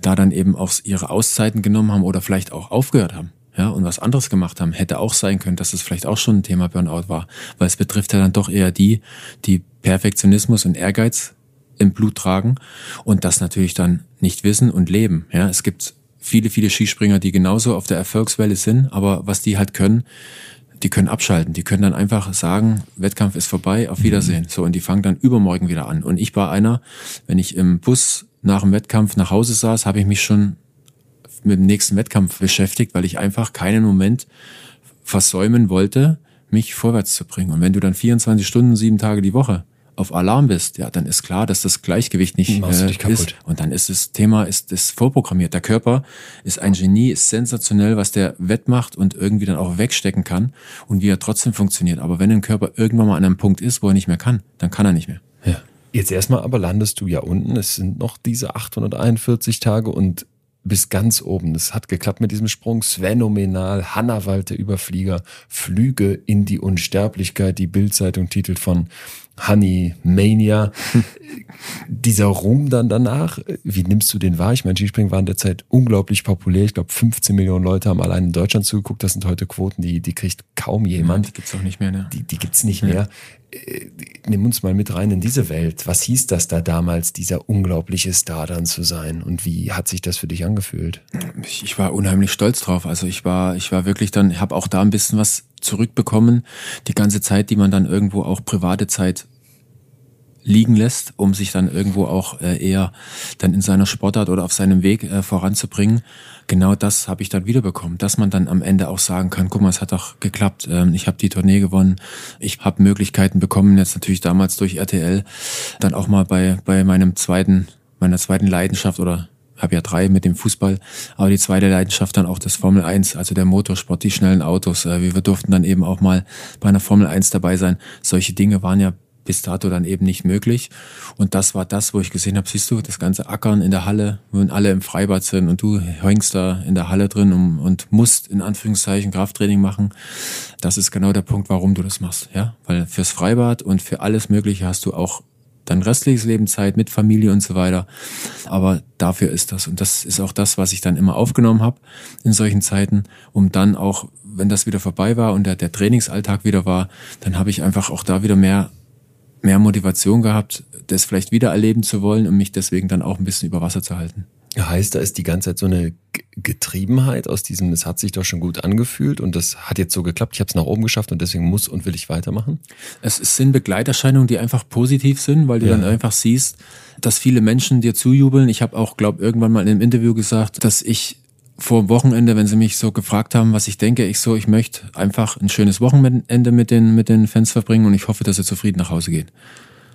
da dann eben auch ihre Auszeiten genommen haben oder vielleicht auch aufgehört haben ja, und was anderes gemacht haben, hätte auch sein können, dass es vielleicht auch schon ein Thema Burnout war, weil es betrifft ja dann doch eher die, die Perfektionismus und Ehrgeiz im Blut tragen und das natürlich dann nicht wissen und leben. Ja, es gibt viele, viele Skispringer, die genauso auf der Erfolgswelle sind, aber was die halt können, die können abschalten, die können dann einfach sagen, Wettkampf ist vorbei, auf Wiedersehen. So, und die fangen dann übermorgen wieder an. Und ich war einer, wenn ich im Bus nach dem Wettkampf nach Hause saß, habe ich mich schon mit dem nächsten Wettkampf beschäftigt, weil ich einfach keinen Moment versäumen wollte, mich vorwärts zu bringen. Und wenn du dann 24 Stunden, sieben Tage die Woche auf Alarm bist, ja, dann ist klar, dass das Gleichgewicht nicht äh, ist. Und dann ist das Thema ist, ist vorprogrammiert. Der Körper ist ein Genie, ist sensationell, was der wettmacht und irgendwie dann auch wegstecken kann und wie er trotzdem funktioniert. Aber wenn ein Körper irgendwann mal an einem Punkt ist, wo er nicht mehr kann, dann kann er nicht mehr. Jetzt erstmal aber landest du ja unten. Es sind noch diese 841 Tage und bis ganz oben. Das hat geklappt mit diesem Sprung. Svenomenal. Hanna Walter Überflieger. Flüge in die Unsterblichkeit. Die Bildzeitung titelt von Honey Mania. *laughs* Dieser Ruhm dann danach, wie nimmst du den wahr? Ich meine, Skispringen war in der Zeit unglaublich populär. Ich glaube, 15 Millionen Leute haben allein in Deutschland zugeguckt. Das sind heute Quoten, die, die kriegt kaum jemand. Ja, die gibt's auch nicht mehr, ne? Die, die gibt's nicht ja. mehr. Äh, nimm uns mal mit rein in diese Welt. Was hieß das da damals, dieser unglaubliche Star dann zu sein? Und wie hat sich das für dich angefühlt? Ich, war unheimlich stolz drauf. Also ich war, ich war wirklich dann, ich habe auch da ein bisschen was zurückbekommen. Die ganze Zeit, die man dann irgendwo auch private Zeit liegen lässt, um sich dann irgendwo auch äh, eher dann in seiner Sportart oder auf seinem Weg äh, voranzubringen. Genau das habe ich dann wiederbekommen, dass man dann am Ende auch sagen kann, guck mal, es hat doch geklappt. Ähm, ich habe die Tournee gewonnen, ich habe Möglichkeiten bekommen, jetzt natürlich damals durch RTL, dann auch mal bei bei meinem zweiten meiner zweiten Leidenschaft oder habe ja drei mit dem Fußball, aber die zweite Leidenschaft dann auch das Formel 1, also der Motorsport, die schnellen Autos. Äh, wir durften dann eben auch mal bei einer Formel 1 dabei sein. Solche Dinge waren ja bis dato dann eben nicht möglich. Und das war das, wo ich gesehen habe, siehst du, das ganze Ackern in der Halle, wenn alle im Freibad sind und du hängst da in der Halle drin und, und musst in Anführungszeichen Krafttraining machen. Das ist genau der Punkt, warum du das machst, ja? Weil fürs Freibad und für alles Mögliche hast du auch dein restliches Leben Zeit mit Familie und so weiter. Aber dafür ist das. Und das ist auch das, was ich dann immer aufgenommen habe in solchen Zeiten, um dann auch, wenn das wieder vorbei war und der, der Trainingsalltag wieder war, dann habe ich einfach auch da wieder mehr mehr Motivation gehabt, das vielleicht wieder erleben zu wollen und mich deswegen dann auch ein bisschen über Wasser zu halten. Heißt, da ist die ganze Zeit so eine Getriebenheit aus diesem, es hat sich doch schon gut angefühlt und das hat jetzt so geklappt, ich habe es nach oben geschafft und deswegen muss und will ich weitermachen? Es sind Begleiterscheinungen, die einfach positiv sind, weil du ja. dann einfach siehst, dass viele Menschen dir zujubeln. Ich habe auch, glaube irgendwann mal in einem Interview gesagt, dass ich vor Wochenende, wenn sie mich so gefragt haben, was ich denke, ich so, ich möchte einfach ein schönes Wochenende mit den, mit den Fans verbringen und ich hoffe, dass sie zufrieden nach Hause gehen.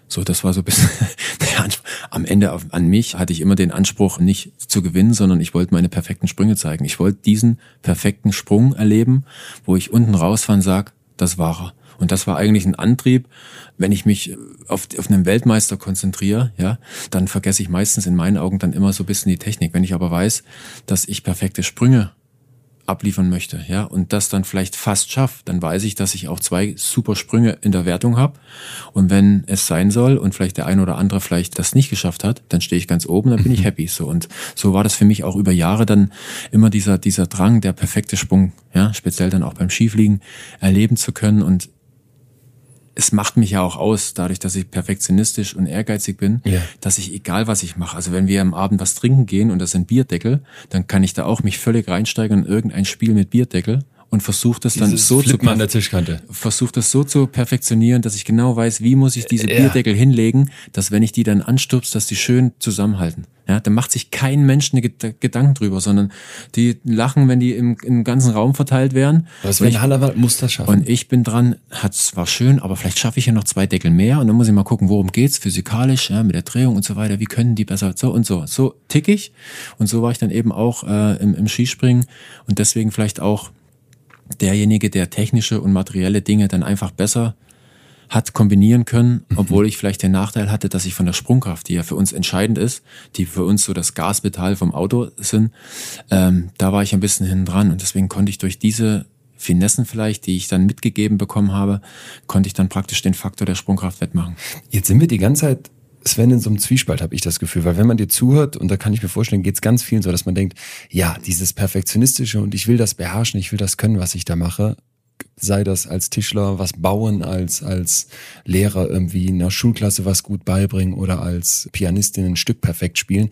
So, das war so ein bisschen *laughs* der Anspruch. Am Ende an mich hatte ich immer den Anspruch, nicht zu gewinnen, sondern ich wollte meine perfekten Sprünge zeigen. Ich wollte diesen perfekten Sprung erleben, wo ich unten rausfahre und sage, das war er. Und das war eigentlich ein Antrieb. Wenn ich mich auf, auf einen Weltmeister konzentriere, ja, dann vergesse ich meistens in meinen Augen dann immer so ein bisschen die Technik. Wenn ich aber weiß, dass ich perfekte Sprünge abliefern möchte, ja, und das dann vielleicht fast schafft, dann weiß ich, dass ich auch zwei super Sprünge in der Wertung habe. Und wenn es sein soll und vielleicht der ein oder andere vielleicht das nicht geschafft hat, dann stehe ich ganz oben, dann bin ich mhm. happy. So und so war das für mich auch über Jahre dann immer dieser dieser Drang, der perfekte Sprung, ja, speziell dann auch beim Skifliegen erleben zu können und es macht mich ja auch aus, dadurch, dass ich perfektionistisch und ehrgeizig bin, ja. dass ich egal was ich mache, also wenn wir am Abend was trinken gehen und das sind Bierdeckel, dann kann ich da auch mich völlig reinsteigern in irgendein Spiel mit Bierdeckel und versucht das dann so Flippen zu an der Tischkante. versucht das so zu perfektionieren, dass ich genau weiß, wie muss ich diese ja. Bierdeckel hinlegen, dass wenn ich die dann anstupst, dass die schön zusammenhalten. Ja, da macht sich kein Mensch eine Gedanken drüber, sondern die lachen, wenn die im, im ganzen Raum verteilt werden. Was wenn Hannawald muss das schaffen. Und ich bin dran, hat zwar schön, aber vielleicht schaffe ich ja noch zwei Deckel mehr und dann muss ich mal gucken, worum geht's physikalisch, ja, mit der Drehung und so weiter, wie können die besser so und so. So tick ich und so war ich dann eben auch äh, im, im Skispringen und deswegen vielleicht auch derjenige, der technische und materielle Dinge dann einfach besser hat kombinieren können, mhm. obwohl ich vielleicht den Nachteil hatte, dass ich von der Sprungkraft, die ja für uns entscheidend ist, die für uns so das Gaspedal vom Auto sind, ähm, da war ich ein bisschen hinten dran und deswegen konnte ich durch diese Finessen vielleicht, die ich dann mitgegeben bekommen habe, konnte ich dann praktisch den Faktor der Sprungkraft wettmachen. Jetzt sind wir die ganze Zeit Sven, in so einem Zwiespalt habe ich das Gefühl, weil wenn man dir zuhört, und da kann ich mir vorstellen, geht es ganz vielen so, dass man denkt, ja, dieses Perfektionistische und ich will das beherrschen, ich will das können, was ich da mache, sei das als Tischler was bauen, als, als Lehrer irgendwie in der Schulklasse was gut beibringen oder als Pianistin ein Stück perfekt spielen.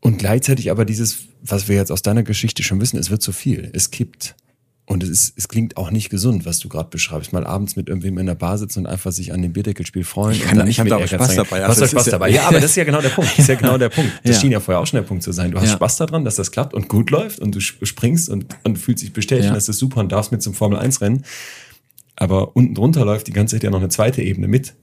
Und gleichzeitig aber dieses, was wir jetzt aus deiner Geschichte schon wissen, es wird zu viel. Es kippt. Und es, ist, es klingt auch nicht gesund, was du gerade beschreibst. Mal abends mit irgendwem in der Bar sitzen und einfach sich an dem Bierdeckelspiel freuen. Ich, ich habe da auch Spaß dabei. Du hast also Spaß dabei. Ja, *laughs* aber das ist ja genau der Punkt. Das ist ja genau der Punkt. Das ja. schien ja vorher auch schon der Punkt zu sein. Du hast ja. Spaß daran, dass das klappt und gut läuft und du springst und, und fühlst dich bestätigt, ja. das ist super und darfst mit zum Formel 1 rennen. Aber unten drunter läuft die ganze Zeit ja noch eine zweite Ebene mit.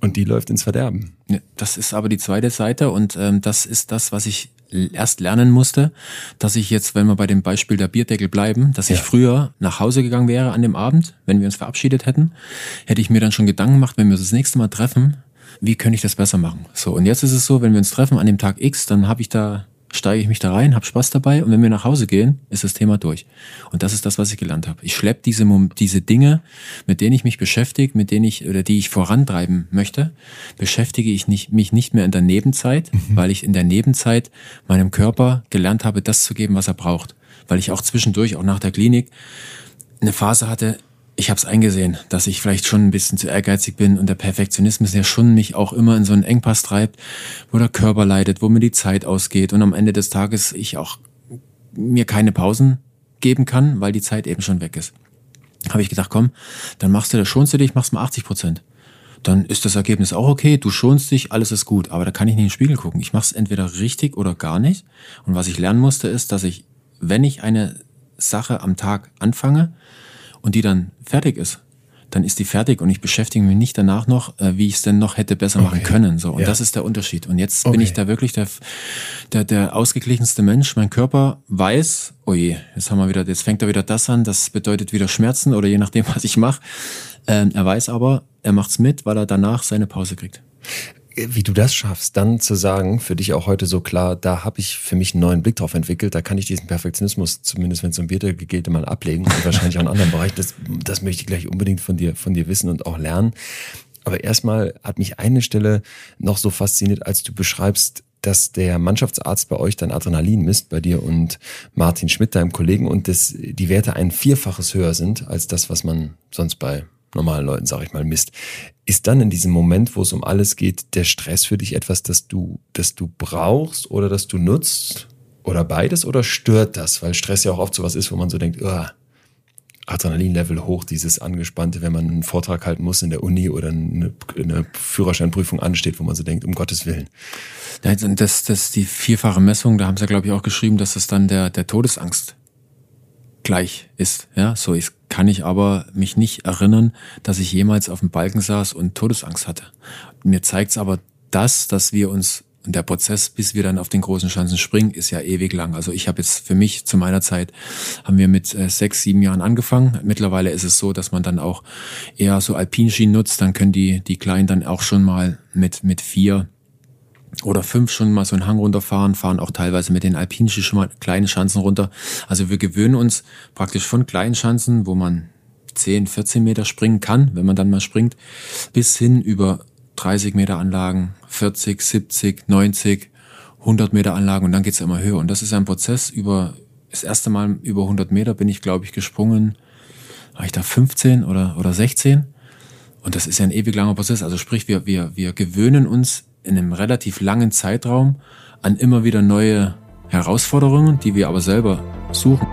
Und die läuft ins Verderben. Das ist aber die zweite Seite und ähm, das ist das, was ich erst lernen musste, dass ich jetzt, wenn wir bei dem Beispiel der Bierdeckel bleiben, dass ja. ich früher nach Hause gegangen wäre an dem Abend, wenn wir uns verabschiedet hätten, hätte ich mir dann schon Gedanken gemacht, wenn wir uns das nächste Mal treffen, wie könnte ich das besser machen? So, und jetzt ist es so, wenn wir uns treffen an dem Tag X, dann habe ich da steige ich mich da rein, habe Spaß dabei und wenn wir nach Hause gehen, ist das Thema durch. Und das ist das, was ich gelernt habe. Ich schleppe diese, diese Dinge, mit denen ich mich beschäftige, mit denen ich oder die ich vorantreiben möchte, beschäftige ich nicht, mich nicht mehr in der Nebenzeit, mhm. weil ich in der Nebenzeit meinem Körper gelernt habe, das zu geben, was er braucht. Weil ich auch zwischendurch, auch nach der Klinik, eine Phase hatte, ich habe es eingesehen, dass ich vielleicht schon ein bisschen zu ehrgeizig bin und der Perfektionismus ja schon mich auch immer in so einen Engpass treibt, wo der Körper leidet, wo mir die Zeit ausgeht und am Ende des Tages ich auch mir keine Pausen geben kann, weil die Zeit eben schon weg ist. Habe ich gedacht, komm, dann machst du das, schonst du dich, machst mal 80 Prozent. Dann ist das Ergebnis auch okay, du schonst dich, alles ist gut. Aber da kann ich nicht in den Spiegel gucken. Ich mache es entweder richtig oder gar nicht. Und was ich lernen musste, ist, dass ich, wenn ich eine Sache am Tag anfange, und die dann fertig ist, dann ist die fertig und ich beschäftige mich nicht danach noch, äh, wie ich es denn noch hätte besser okay. machen können. So. Und ja. das ist der Unterschied. Und jetzt okay. bin ich da wirklich der, der, der ausgeglichenste Mensch. Mein Körper weiß, oh je, jetzt haben wir wieder, jetzt fängt er wieder das an, das bedeutet wieder Schmerzen oder je nachdem, *laughs* was ich mache. Ähm, er weiß aber, er macht's mit, weil er danach seine Pause kriegt wie du das schaffst, dann zu sagen, für dich auch heute so klar, da habe ich für mich einen neuen Blick drauf entwickelt, da kann ich diesen Perfektionismus, zumindest wenn es um Bierte geht, mal ablegen und wahrscheinlich auch in anderen Bereichen. Das, das möchte ich gleich unbedingt von dir, von dir wissen und auch lernen. Aber erstmal hat mich eine Stelle noch so fasziniert, als du beschreibst, dass der Mannschaftsarzt bei euch dann Adrenalin misst, bei dir und Martin Schmidt, deinem Kollegen, und das, die Werte ein Vierfaches höher sind als das, was man sonst bei normalen Leuten, sag ich mal, misst. Ist dann in diesem Moment, wo es um alles geht, der Stress für dich etwas, das du, das du brauchst oder das du nutzt? Oder beides? Oder stört das? Weil Stress ja auch oft sowas ist, wo man so denkt, oh, Adrenalinlevel hoch, dieses angespannte, wenn man einen Vortrag halten muss in der Uni oder eine, eine Führerscheinprüfung ansteht, wo man so denkt, um Gottes Willen. Das, das die vierfache Messung, da haben sie, glaube ich, auch geschrieben, dass es dann der, der Todesangst gleich ist. Ja, so ich, kann ich aber mich nicht erinnern, dass ich jemals auf dem Balken saß und Todesangst hatte. Mir zeigt es aber das, dass wir uns und der Prozess, bis wir dann auf den großen Schanzen springen, ist ja ewig lang. Also ich habe jetzt für mich zu meiner Zeit, haben wir mit äh, sechs, sieben Jahren angefangen. Mittlerweile ist es so, dass man dann auch eher so Alpinschienen nutzt. Dann können die, die Kleinen dann auch schon mal mit, mit vier oder fünf schon mal so einen Hang runterfahren, fahren auch teilweise mit den Alpinischen schon mal kleine Schanzen runter. Also wir gewöhnen uns praktisch von kleinen Schanzen, wo man 10, 14 Meter springen kann, wenn man dann mal springt, bis hin über 30 Meter Anlagen, 40, 70, 90, 100 Meter Anlagen und dann geht's immer höher. Und das ist ein Prozess über, das erste Mal über 100 Meter bin ich, glaube ich, gesprungen, war ich da 15 oder, oder 16? Und das ist ja ein ewig langer Prozess. Also sprich, wir, wir, wir gewöhnen uns in einem relativ langen Zeitraum an immer wieder neue Herausforderungen, die wir aber selber suchen.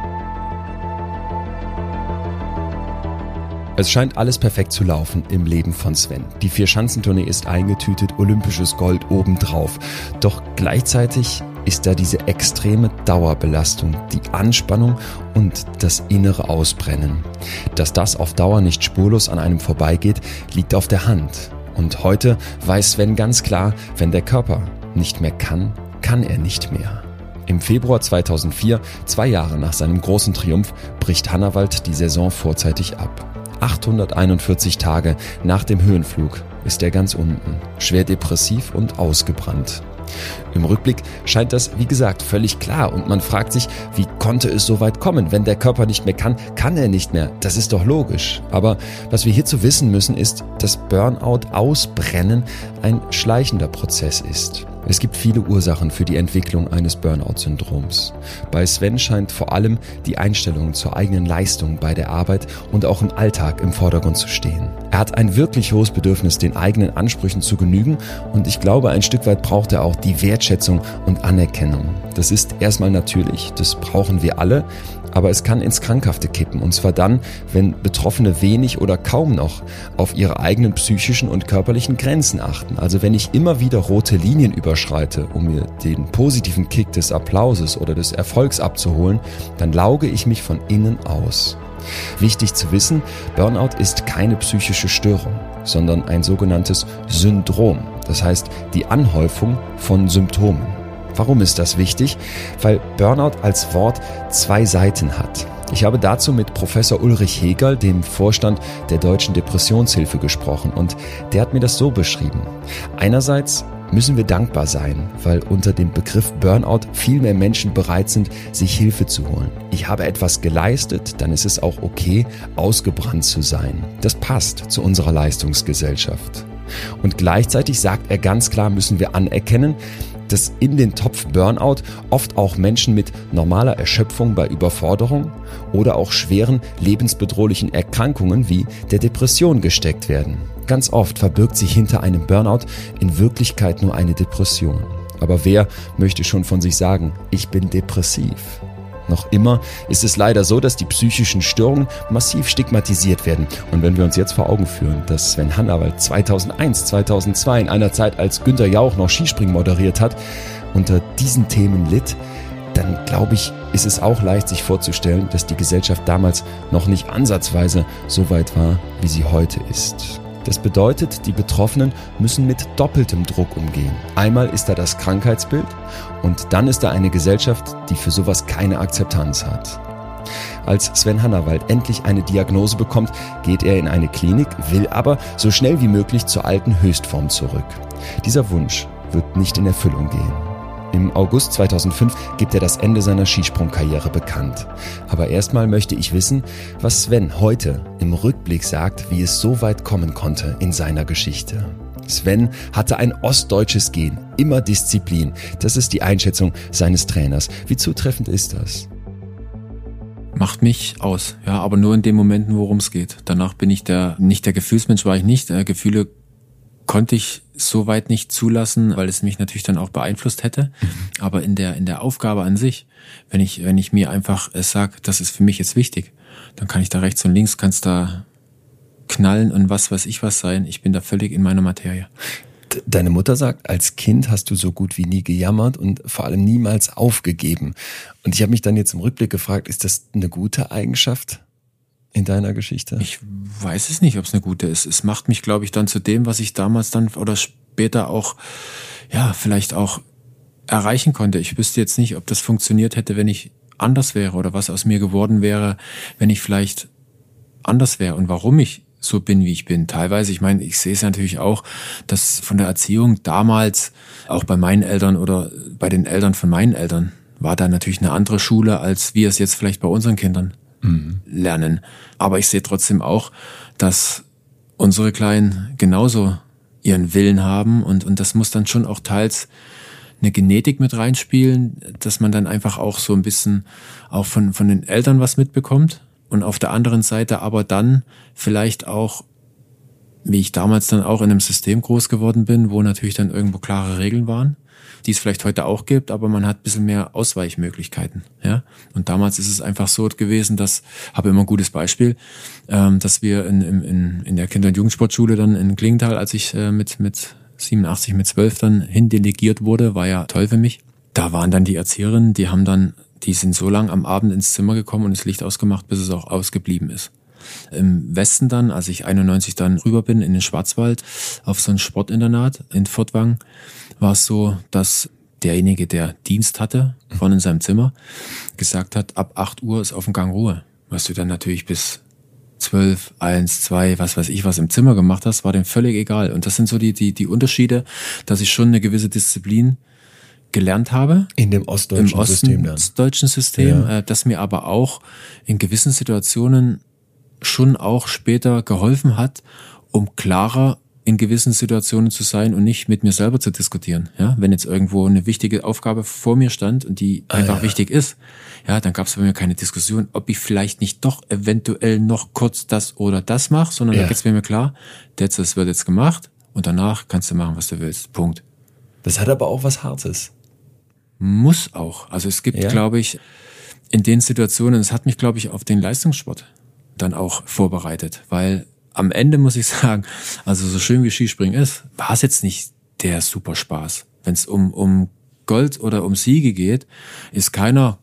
Es scheint alles perfekt zu laufen im Leben von Sven. Die Vier-Schanzentournee ist eingetütet, olympisches Gold obendrauf. Doch gleichzeitig ist da diese extreme Dauerbelastung, die Anspannung und das innere Ausbrennen. Dass das auf Dauer nicht spurlos an einem vorbeigeht, liegt auf der Hand. Und heute weiß Sven ganz klar, wenn der Körper nicht mehr kann, kann er nicht mehr. Im Februar 2004, zwei Jahre nach seinem großen Triumph, bricht Hannawald die Saison vorzeitig ab. 841 Tage nach dem Höhenflug ist er ganz unten, schwer depressiv und ausgebrannt. Im Rückblick scheint das, wie gesagt, völlig klar und man fragt sich, wie konnte es so weit kommen? Wenn der Körper nicht mehr kann, kann er nicht mehr. Das ist doch logisch. Aber was wir hierzu wissen müssen, ist, dass Burnout ausbrennen ein schleichender Prozess ist. Es gibt viele Ursachen für die Entwicklung eines Burnout-Syndroms. Bei Sven scheint vor allem die Einstellung zur eigenen Leistung bei der Arbeit und auch im Alltag im Vordergrund zu stehen. Er hat ein wirklich hohes Bedürfnis, den eigenen Ansprüchen zu genügen und ich glaube, ein Stück weit braucht er auch die Wertschätzung und Anerkennung. Das ist erstmal natürlich, das brauchen wir alle, aber es kann ins Krankhafte kippen. Und zwar dann, wenn Betroffene wenig oder kaum noch auf ihre eigenen psychischen und körperlichen Grenzen achten. Also wenn ich immer wieder rote Linien überschreite, um mir den positiven Kick des Applauses oder des Erfolgs abzuholen, dann lauge ich mich von innen aus. Wichtig zu wissen, Burnout ist keine psychische Störung, sondern ein sogenanntes Syndrom. Das heißt die Anhäufung von Symptomen. Warum ist das wichtig? Weil Burnout als Wort zwei Seiten hat. Ich habe dazu mit Professor Ulrich Hegel, dem Vorstand der Deutschen Depressionshilfe, gesprochen und der hat mir das so beschrieben. Einerseits müssen wir dankbar sein, weil unter dem Begriff Burnout viel mehr Menschen bereit sind, sich Hilfe zu holen. Ich habe etwas geleistet, dann ist es auch okay, ausgebrannt zu sein. Das passt zu unserer Leistungsgesellschaft. Und gleichzeitig sagt er ganz klar, müssen wir anerkennen, dass in den Topf Burnout oft auch Menschen mit normaler Erschöpfung bei Überforderung oder auch schweren lebensbedrohlichen Erkrankungen wie der Depression gesteckt werden. Ganz oft verbirgt sich hinter einem Burnout in Wirklichkeit nur eine Depression. Aber wer möchte schon von sich sagen, ich bin depressiv? Noch immer ist es leider so, dass die psychischen Störungen massiv stigmatisiert werden. Und wenn wir uns jetzt vor Augen führen, dass Sven Hannawald 2001, 2002 in einer Zeit, als Günter Jauch noch Skispringen moderiert hat, unter diesen Themen litt, dann glaube ich, ist es auch leicht sich vorzustellen, dass die Gesellschaft damals noch nicht ansatzweise so weit war, wie sie heute ist. Das bedeutet, die Betroffenen müssen mit doppeltem Druck umgehen. Einmal ist da das Krankheitsbild und dann ist da eine Gesellschaft, die für sowas keine Akzeptanz hat. Als Sven Hannawald endlich eine Diagnose bekommt, geht er in eine Klinik, will aber so schnell wie möglich zur alten Höchstform zurück. Dieser Wunsch wird nicht in Erfüllung gehen. Im August 2005 gibt er das Ende seiner Skisprungkarriere bekannt. Aber erstmal möchte ich wissen, was Sven heute im Rückblick sagt, wie es so weit kommen konnte in seiner Geschichte. Sven hatte ein ostdeutsches Gen, immer Disziplin. Das ist die Einschätzung seines Trainers. Wie zutreffend ist das? Macht mich aus, ja, aber nur in den Momenten, worum es geht. Danach bin ich der, nicht der Gefühlsmensch war ich nicht. Äh, Gefühle konnte ich so weit nicht zulassen, weil es mich natürlich dann auch beeinflusst hätte. Mhm. Aber in der, in der Aufgabe an sich, wenn ich, wenn ich mir einfach äh, sag, das ist für mich jetzt wichtig, dann kann ich da rechts und links, kannst da knallen und was weiß ich was sein. Ich bin da völlig in meiner Materie. Deine Mutter sagt, als Kind hast du so gut wie nie gejammert und vor allem niemals aufgegeben. Und ich habe mich dann jetzt im Rückblick gefragt, ist das eine gute Eigenschaft in deiner Geschichte? Ich weiß es nicht, ob es eine gute ist. Es macht mich, glaube ich, dann zu dem, was ich damals dann oder später auch, ja, vielleicht auch erreichen konnte. Ich wüsste jetzt nicht, ob das funktioniert hätte, wenn ich anders wäre oder was aus mir geworden wäre, wenn ich vielleicht anders wäre und warum ich so bin, wie ich bin. Teilweise, ich meine, ich sehe es natürlich auch, dass von der Erziehung damals, auch bei meinen Eltern oder bei den Eltern von meinen Eltern, war da natürlich eine andere Schule, als wir es jetzt vielleicht bei unseren Kindern mhm. lernen. Aber ich sehe trotzdem auch, dass unsere Kleinen genauso ihren Willen haben und, und das muss dann schon auch teils eine Genetik mit reinspielen, dass man dann einfach auch so ein bisschen auch von, von den Eltern was mitbekommt und auf der anderen Seite aber dann vielleicht auch, wie ich damals dann auch in einem System groß geworden bin, wo natürlich dann irgendwo klare Regeln waren, die es vielleicht heute auch gibt, aber man hat ein bisschen mehr Ausweichmöglichkeiten. Ja? Und damals ist es einfach so gewesen, dass, habe immer ein gutes Beispiel, ähm, dass wir in, in, in der Kinder- und Jugendsportschule dann in Klingenthal, als ich äh, mit, mit 87, mit 12 dann hindelegiert wurde, war ja toll für mich. Da waren dann die Erzieherinnen, die haben dann die sind so lang am Abend ins Zimmer gekommen und das Licht ausgemacht, bis es auch ausgeblieben ist. Im Westen dann, als ich 91 dann rüber bin in den Schwarzwald auf so ein Sportinternat in Fortwang, war es so, dass derjenige, der Dienst hatte, vorne in seinem Zimmer, gesagt hat, ab 8 Uhr ist auf dem Gang Ruhe. Was du dann natürlich bis 12, 1, 2, was weiß ich, was im Zimmer gemacht hast, war dem völlig egal. Und das sind so die, die, die Unterschiede, dass ich schon eine gewisse Disziplin gelernt habe. In dem ostdeutschen Im System dann. ostdeutschen System, ja. äh, das mir aber auch in gewissen Situationen schon auch später geholfen hat, um klarer in gewissen Situationen zu sein und nicht mit mir selber zu diskutieren. Ja, wenn jetzt irgendwo eine wichtige Aufgabe vor mir stand und die ah, einfach ja. wichtig ist, ja, dann gab es bei mir keine Diskussion, ob ich vielleicht nicht doch eventuell noch kurz das oder das mache, sondern ja. da geht's mir klar, das wird jetzt gemacht und danach kannst du machen, was du willst. Punkt. Das hat aber auch was Hartes muss auch. Also es gibt, ja. glaube ich, in den Situationen, es hat mich, glaube ich, auf den Leistungssport dann auch vorbereitet, weil am Ende muss ich *laughs* sagen, also so schön wie Skispringen ist, war es jetzt nicht der super Spaß. Wenn es um, um Gold oder um Siege geht, ist keiner,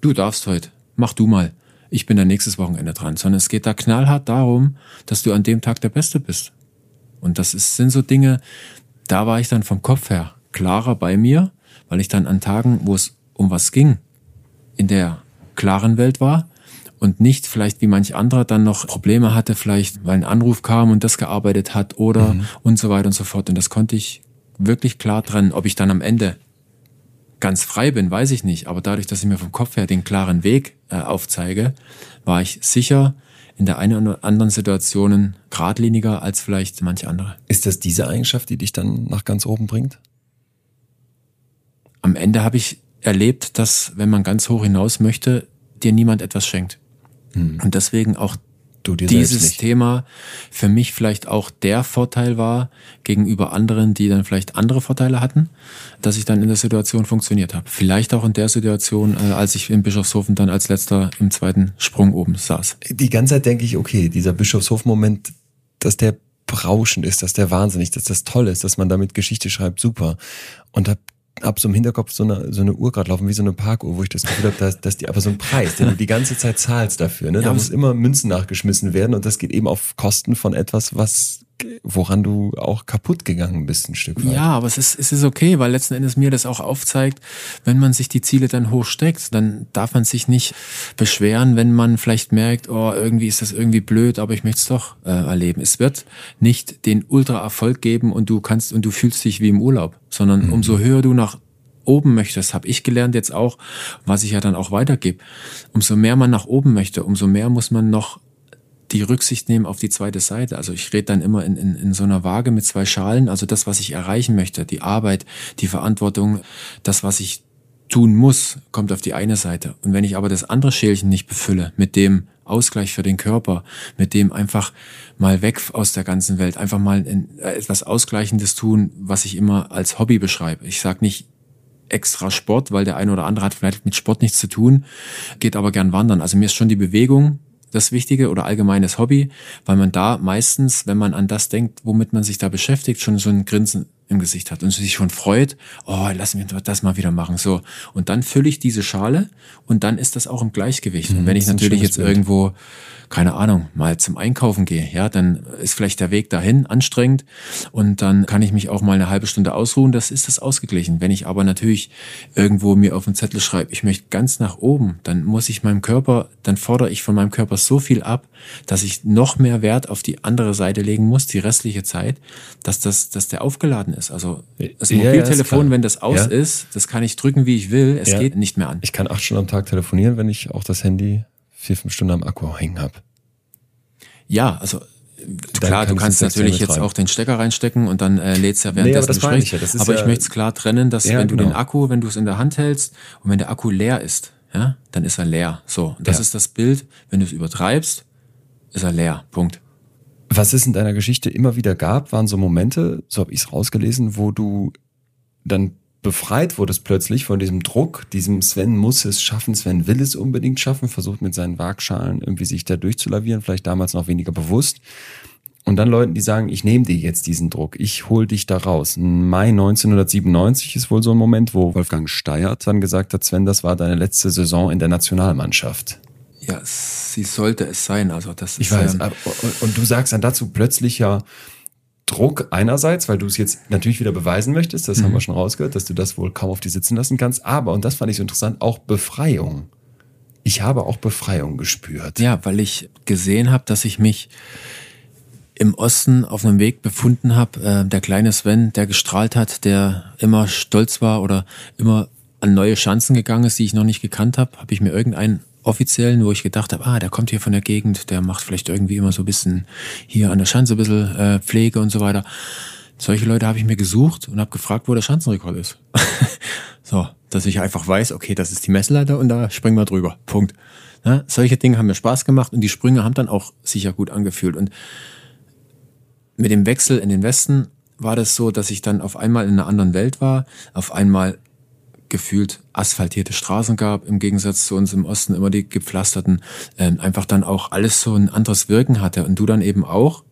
du darfst heute, mach du mal, ich bin da nächstes Wochenende dran, sondern es geht da knallhart darum, dass du an dem Tag der Beste bist. Und das ist, sind so Dinge, da war ich dann vom Kopf her klarer bei mir weil ich dann an Tagen, wo es um was ging, in der klaren Welt war und nicht vielleicht wie manch anderer dann noch Probleme hatte, vielleicht weil ein Anruf kam und das gearbeitet hat oder mhm. und so weiter und so fort. Und das konnte ich wirklich klar trennen. Ob ich dann am Ende ganz frei bin, weiß ich nicht. Aber dadurch, dass ich mir vom Kopf her den klaren Weg äh, aufzeige, war ich sicher in der einen oder anderen Situation geradliniger als vielleicht manche andere. Ist das diese Eigenschaft, die dich dann nach ganz oben bringt? am Ende habe ich erlebt, dass wenn man ganz hoch hinaus möchte, dir niemand etwas schenkt. Hm. Und deswegen auch dieses Thema für mich vielleicht auch der Vorteil war gegenüber anderen, die dann vielleicht andere Vorteile hatten, dass ich dann in der Situation funktioniert habe. Vielleicht auch in der Situation, äh, als ich in Bischofshofen dann als letzter im zweiten Sprung oben saß. Die ganze Zeit denke ich, okay, dieser Bischofshof-Moment, dass der berauschend ist, dass der wahnsinnig, dass das toll ist, dass man damit Geschichte schreibt, super. Und habe hab so im Hinterkopf so eine, so eine Uhr gerade laufen, wie so eine Parkuhr, wo ich das Gefühl habe, dass, dass die aber so ein Preis, den du die ganze Zeit zahlst dafür. Ne? Ja, da muss immer Münzen nachgeschmissen werden und das geht eben auf Kosten von etwas, was woran du auch kaputt gegangen bist ein Stück weit. Ja, aber es ist, es ist okay, weil letzten Endes mir das auch aufzeigt, wenn man sich die Ziele dann hochsteckt, dann darf man sich nicht beschweren, wenn man vielleicht merkt, oh, irgendwie ist das irgendwie blöd, aber ich möchte es doch äh, erleben. Es wird nicht den Ultra-Erfolg geben und du kannst und du fühlst dich wie im Urlaub sondern mhm. umso höher du nach oben möchtest, habe ich gelernt jetzt auch, was ich ja dann auch weitergebe. Umso mehr man nach oben möchte, umso mehr muss man noch die Rücksicht nehmen auf die zweite Seite. Also ich rede dann immer in, in, in so einer Waage mit zwei Schalen, also das, was ich erreichen möchte, die Arbeit, die Verantwortung, das, was ich tun muss, kommt auf die eine Seite. Und wenn ich aber das andere Schälchen nicht befülle mit dem Ausgleich für den Körper, mit dem einfach mal weg aus der ganzen Welt, einfach mal äh, etwas Ausgleichendes tun, was ich immer als Hobby beschreibe. Ich sage nicht extra Sport, weil der eine oder andere hat vielleicht mit Sport nichts zu tun, geht aber gern wandern. Also mir ist schon die Bewegung das Wichtige oder allgemeines Hobby, weil man da meistens, wenn man an das denkt, womit man sich da beschäftigt, schon so ein Grinsen im Gesicht hat und sich schon freut, oh, lass mich das mal wieder machen. So. Und dann fülle ich diese Schale und dann ist das auch im Gleichgewicht. Mhm, und wenn ich natürlich jetzt Bild. irgendwo keine Ahnung, mal zum Einkaufen gehe, ja, dann ist vielleicht der Weg dahin anstrengend und dann kann ich mich auch mal eine halbe Stunde ausruhen, das ist das ausgeglichen. Wenn ich aber natürlich irgendwo mir auf den Zettel schreibe, ich möchte ganz nach oben, dann muss ich meinem Körper, dann fordere ich von meinem Körper so viel ab, dass ich noch mehr Wert auf die andere Seite legen muss, die restliche Zeit, dass das, dass der aufgeladen ist. Also das Mobiltelefon, ja, wenn das aus ja. ist, das kann ich drücken, wie ich will, es ja. geht nicht mehr an. Ich kann acht Stunden am Tag telefonieren, wenn ich auch das Handy vier, fünf Stunden am Akku hängen habe. Ja, also dann klar, du kannst natürlich jetzt auch den Stecker reinstecken und dann äh, lädst ja währenddessen nee, aber ich, ja. aber ich möchte es klar trennen, dass ja, wenn du genau. den Akku, wenn du es in der Hand hältst und wenn der Akku leer ist, ja, dann ist er leer. So, und das ist das Bild. Wenn du es übertreibst, ist er leer. Punkt. Was es in deiner Geschichte immer wieder gab, waren so Momente, so habe ich es rausgelesen, wo du dann befreit wurdest plötzlich von diesem Druck, diesem Sven muss es schaffen, Sven will es unbedingt schaffen, versucht mit seinen Waagschalen irgendwie sich da durchzulavieren, vielleicht damals noch weniger bewusst. Und dann Leuten, die sagen, ich nehme dir jetzt diesen Druck, ich hol dich da raus. Mai 1997 ist wohl so ein Moment, wo Wolfgang Steiert dann gesagt hat, Sven, das war deine letzte Saison in der Nationalmannschaft. Ja, sie sollte es sein. Also das ist, ich weiß. Ähm, und du sagst dann dazu plötzlich ja, Druck einerseits, weil du es jetzt natürlich wieder beweisen möchtest, das mhm. haben wir schon rausgehört, dass du das wohl kaum auf die sitzen lassen kannst, aber, und das fand ich so interessant, auch Befreiung. Ich habe auch Befreiung gespürt. Ja, weil ich gesehen habe, dass ich mich im Osten auf einem Weg befunden habe, äh, der kleine Sven, der gestrahlt hat, der immer stolz war oder immer an neue Chancen gegangen ist, die ich noch nicht gekannt habe, habe ich mir irgendeinen offiziellen, wo ich gedacht habe, ah, der kommt hier von der Gegend, der macht vielleicht irgendwie immer so ein bisschen hier an der Schanze ein bisschen äh, Pflege und so weiter. Solche Leute habe ich mir gesucht und habe gefragt, wo der Schanzenrekord ist. *laughs* so, dass ich einfach weiß, okay, das ist die Messleiter und da springen wir drüber. Punkt. Ja, solche Dinge haben mir Spaß gemacht und die Sprünge haben dann auch sicher gut angefühlt. Und mit dem Wechsel in den Westen war das so, dass ich dann auf einmal in einer anderen Welt war, auf einmal gefühlt asphaltierte Straßen gab, im Gegensatz zu uns im Osten immer die gepflasterten, äh, einfach dann auch alles so ein anderes Wirken hatte und du dann eben auch,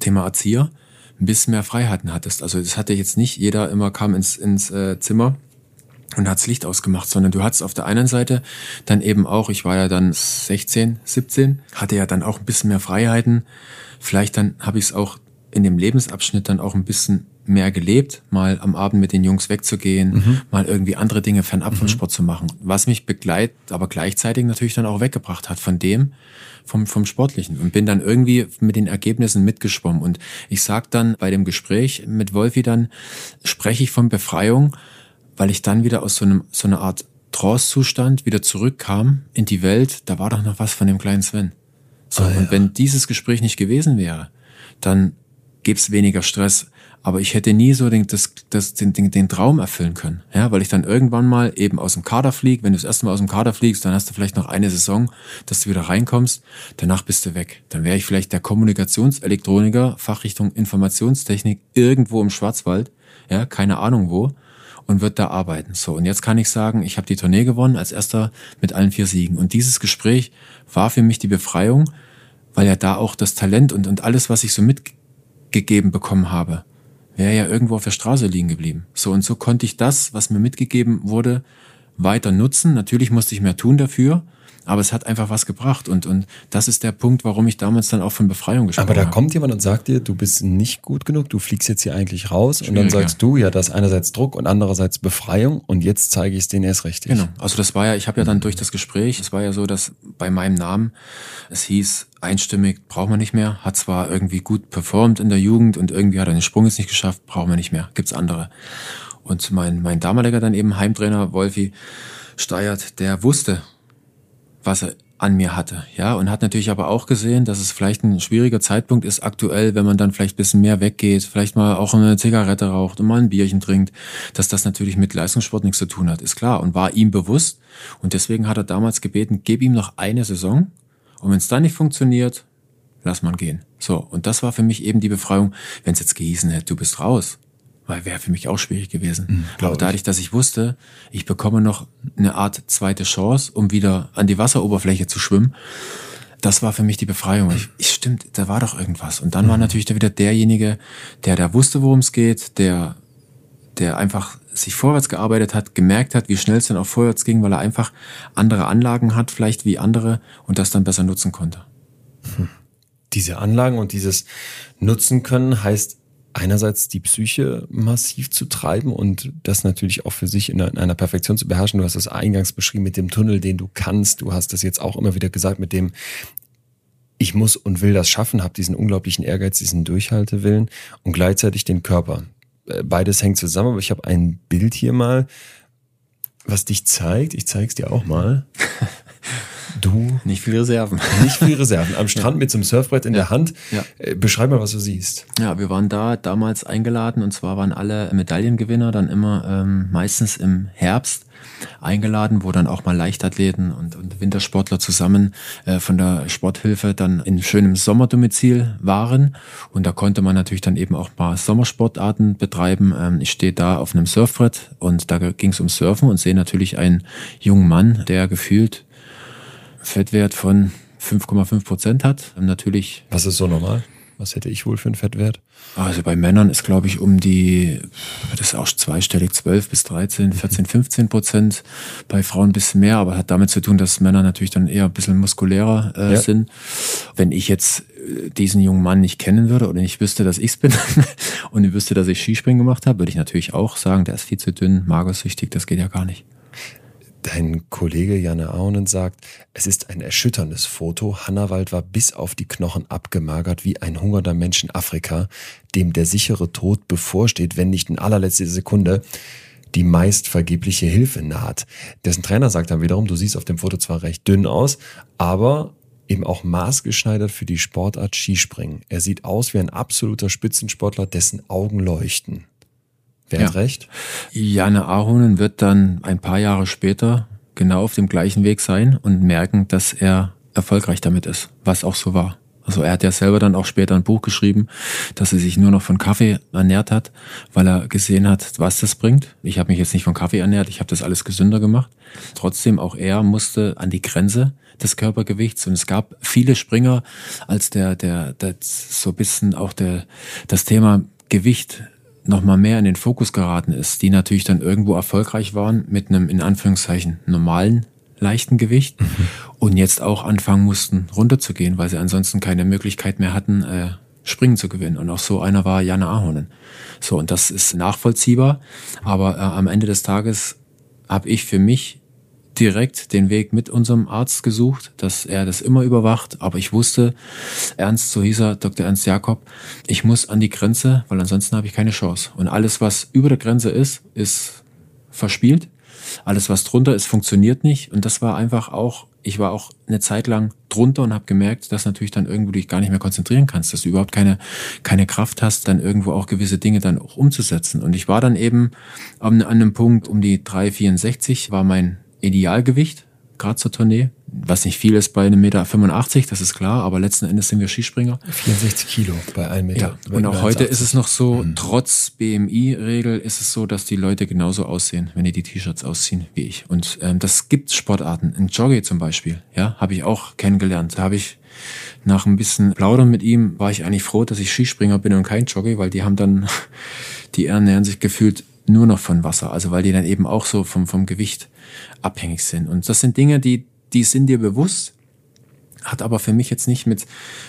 Thema Erzieher, ein bisschen mehr Freiheiten hattest. Also das hatte jetzt nicht jeder immer kam ins, ins äh, Zimmer und hat's Licht ausgemacht, sondern du hattest auf der einen Seite dann eben auch, ich war ja dann 16, 17, hatte ja dann auch ein bisschen mehr Freiheiten. Vielleicht dann habe ich es auch in dem Lebensabschnitt dann auch ein bisschen mehr gelebt, mal am Abend mit den Jungs wegzugehen, mhm. mal irgendwie andere Dinge fernab mhm. von Sport zu machen. Was mich begleitet, aber gleichzeitig natürlich dann auch weggebracht hat von dem, vom, vom Sportlichen und bin dann irgendwie mit den Ergebnissen mitgeschwommen. Und ich sag dann bei dem Gespräch mit Wolfi dann, spreche ich von Befreiung, weil ich dann wieder aus so einem, so einer Art Trance-Zustand wieder zurückkam in die Welt. Da war doch noch was von dem kleinen Sven. So, oh, ja. und wenn dieses Gespräch nicht gewesen wäre, dann gäbe weniger Stress. Aber ich hätte nie so den, das, das, den, den, den Traum erfüllen können. Ja, weil ich dann irgendwann mal eben aus dem Kader fliege. Wenn du das erste Mal aus dem Kader fliegst, dann hast du vielleicht noch eine Saison, dass du wieder reinkommst. Danach bist du weg. Dann wäre ich vielleicht der Kommunikationselektroniker, Fachrichtung Informationstechnik irgendwo im Schwarzwald. Ja, keine Ahnung wo. Und wird da arbeiten. So, und jetzt kann ich sagen, ich habe die Tournee gewonnen als erster mit allen vier Siegen. Und dieses Gespräch war für mich die Befreiung, weil ja da auch das Talent und, und alles, was ich so mitgegeben bekommen habe, wäre ja irgendwo auf der Straße liegen geblieben. So und so konnte ich das, was mir mitgegeben wurde, weiter nutzen. Natürlich musste ich mehr tun dafür, aber es hat einfach was gebracht und, und das ist der Punkt, warum ich damals dann auch von Befreiung gesprochen habe. Aber da kommt jemand und sagt dir, du bist nicht gut genug, du fliegst jetzt hier eigentlich raus Schwierig, und dann sagst ja. du, ja, das ist einerseits Druck und andererseits Befreiung und jetzt zeige ich es denen erst richtig. Genau, also das war ja, ich habe ja dann durch das Gespräch, es war ja so, dass bei meinem Namen es hieß, einstimmig braucht man nicht mehr, hat zwar irgendwie gut performt in der Jugend und irgendwie hat er den Sprung jetzt nicht geschafft, braucht man nicht mehr, gibt's andere. Und mein, mein damaliger dann eben Heimtrainer Wolfi Steiert, der wusste, was er an mir hatte, ja, und hat natürlich aber auch gesehen, dass es vielleicht ein schwieriger Zeitpunkt ist aktuell, wenn man dann vielleicht bisschen mehr weggeht, vielleicht mal auch eine Zigarette raucht und mal ein Bierchen trinkt, dass das natürlich mit Leistungssport nichts zu tun hat, ist klar und war ihm bewusst und deswegen hat er damals gebeten, gib ihm noch eine Saison und wenn es dann nicht funktioniert, lass man gehen. So, und das war für mich eben die Befreiung, wenn es jetzt gehießen hätte, du bist raus, weil wäre für mich auch schwierig gewesen. Mhm, Aber dadurch, dass ich wusste, ich bekomme noch eine Art zweite Chance, um wieder an die Wasseroberfläche zu schwimmen, das war für mich die Befreiung. Ich, ich stimmt, da war doch irgendwas. Und dann mhm. war natürlich da wieder derjenige, der da wusste, worum es geht, der, der einfach sich vorwärts gearbeitet hat, gemerkt hat, wie schnell es dann auch vorwärts ging, weil er einfach andere Anlagen hat, vielleicht wie andere, und das dann besser nutzen konnte. Diese Anlagen und dieses Nutzen können heißt einerseits die Psyche massiv zu treiben und das natürlich auch für sich in einer Perfektion zu beherrschen. Du hast das eingangs beschrieben mit dem Tunnel, den du kannst. Du hast das jetzt auch immer wieder gesagt mit dem, ich muss und will das schaffen, habe diesen unglaublichen Ehrgeiz, diesen Durchhaltewillen und gleichzeitig den Körper. Äh, beides hängt zusammen, aber ich habe ein Bild hier mal, was dich zeigt. Ich zeige es dir auch mal. *laughs* Du? Nicht viel Reserven. *laughs* Nicht viel Reserven. Am Strand mit so einem Surfbrett in der Hand. Ja. Äh, beschreib mal, was du siehst. Ja, wir waren da damals eingeladen und zwar waren alle Medaillengewinner dann immer ähm, meistens im Herbst eingeladen, wo dann auch mal Leichtathleten und, und Wintersportler zusammen äh, von der Sporthilfe dann in schönem Sommerdomizil waren. Und da konnte man natürlich dann eben auch mal Sommersportarten betreiben. Ähm, ich stehe da auf einem Surfbrett und da ging es um Surfen und sehe natürlich einen jungen Mann, der gefühlt Fettwert von 5,5 Prozent hat. Natürlich. Was ist so normal? Was hätte ich wohl für einen Fettwert? Also bei Männern ist, glaube ich, um die, das ist auch zweistellig, 12 bis 13, 14, 15 Prozent. Bei Frauen ein bisschen mehr, aber hat damit zu tun, dass Männer natürlich dann eher ein bisschen muskulärer äh, ja. sind. Wenn ich jetzt äh, diesen jungen Mann nicht kennen würde oder nicht wüsste, dass ich's bin *laughs* und wüsste, dass ich Skispringen gemacht habe, würde ich natürlich auch sagen, der ist viel zu dünn, magersüchtig, das geht ja gar nicht. Dein Kollege Janne Aunen sagt, es ist ein erschütterndes Foto. Hannawald war bis auf die Knochen abgemagert wie ein hungernder Mensch in Afrika, dem der sichere Tod bevorsteht, wenn nicht in allerletzter Sekunde die meist vergebliche Hilfe naht. Dessen Trainer sagt dann wiederum, du siehst auf dem Foto zwar recht dünn aus, aber eben auch maßgeschneidert für die Sportart Skispringen. Er sieht aus wie ein absoluter Spitzensportler, dessen Augen leuchten. Wer ja. hat recht? Janne Ahonen wird dann ein paar Jahre später genau auf dem gleichen Weg sein und merken, dass er erfolgreich damit ist, was auch so war. Also er hat ja selber dann auch später ein Buch geschrieben, dass er sich nur noch von Kaffee ernährt hat, weil er gesehen hat, was das bringt. Ich habe mich jetzt nicht von Kaffee ernährt, ich habe das alles gesünder gemacht. Trotzdem, auch er musste an die Grenze des Körpergewichts und es gab viele Springer, als der, der, der so ein bisschen auch der, das Thema Gewicht nochmal mehr in den Fokus geraten ist, die natürlich dann irgendwo erfolgreich waren mit einem in Anführungszeichen normalen leichten Gewicht mhm. und jetzt auch anfangen mussten runterzugehen, weil sie ansonsten keine Möglichkeit mehr hatten, äh, Springen zu gewinnen. Und auch so einer war Janne Ahonen. So, und das ist nachvollziehbar, aber äh, am Ende des Tages habe ich für mich direkt den Weg mit unserem Arzt gesucht, dass er das immer überwacht. Aber ich wusste, Ernst, so hieß er, Dr. Ernst Jakob, ich muss an die Grenze, weil ansonsten habe ich keine Chance. Und alles, was über der Grenze ist, ist verspielt. Alles, was drunter ist, funktioniert nicht. Und das war einfach auch, ich war auch eine Zeit lang drunter und habe gemerkt, dass natürlich dann irgendwo dich gar nicht mehr konzentrieren kannst, dass du überhaupt keine, keine Kraft hast, dann irgendwo auch gewisse Dinge dann auch umzusetzen. Und ich war dann eben an, einem Punkt um die 3,64 war mein Idealgewicht, gerade zur Tournee. Was nicht viel ist bei einem Meter 85, das ist klar, aber letzten Endes sind wir Skispringer. 64 Kilo bei einem Meter. Ja, und auch heute ist es noch so, mhm. trotz BMI-Regel ist es so, dass die Leute genauso aussehen, wenn die die T-Shirts ausziehen wie ich. Und ähm, das gibt Sportarten. In Jogge zum Beispiel, ja, habe ich auch kennengelernt. Da habe ich nach ein bisschen Plaudern mit ihm, war ich eigentlich froh, dass ich Skispringer bin und kein Jogge, weil die haben dann, *laughs* die ernähren sich gefühlt nur noch von Wasser. Also weil die dann eben auch so vom, vom Gewicht abhängig sind. Und das sind Dinge, die, die sind dir bewusst, hat aber für mich jetzt nicht mit,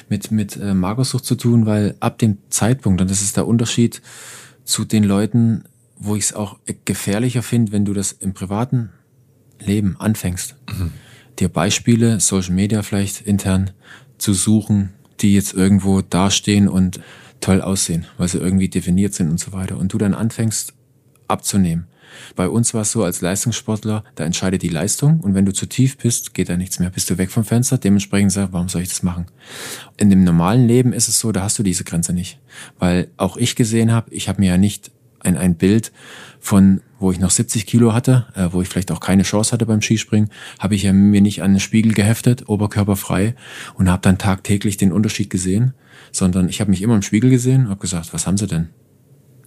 mit, mit äh, Magersucht zu tun, weil ab dem Zeitpunkt, und das ist der Unterschied zu den Leuten, wo ich es auch gefährlicher finde, wenn du das im privaten Leben anfängst, mhm. dir Beispiele, Social Media vielleicht intern zu suchen, die jetzt irgendwo dastehen und toll aussehen, weil sie irgendwie definiert sind und so weiter. Und du dann anfängst abzunehmen Bei uns war es so, als Leistungssportler, da entscheidet die Leistung und wenn du zu tief bist, geht da nichts mehr, bist du weg vom Fenster. Dementsprechend sag, warum soll ich das machen? In dem normalen Leben ist es so, da hast du diese Grenze nicht. Weil auch ich gesehen habe, ich habe mir ja nicht ein, ein Bild von, wo ich noch 70 Kilo hatte, äh, wo ich vielleicht auch keine Chance hatte beim Skispringen, habe ich ja mir nicht an den Spiegel geheftet, oberkörperfrei und habe dann tagtäglich den Unterschied gesehen, sondern ich habe mich immer im Spiegel gesehen und habe gesagt, was haben sie denn?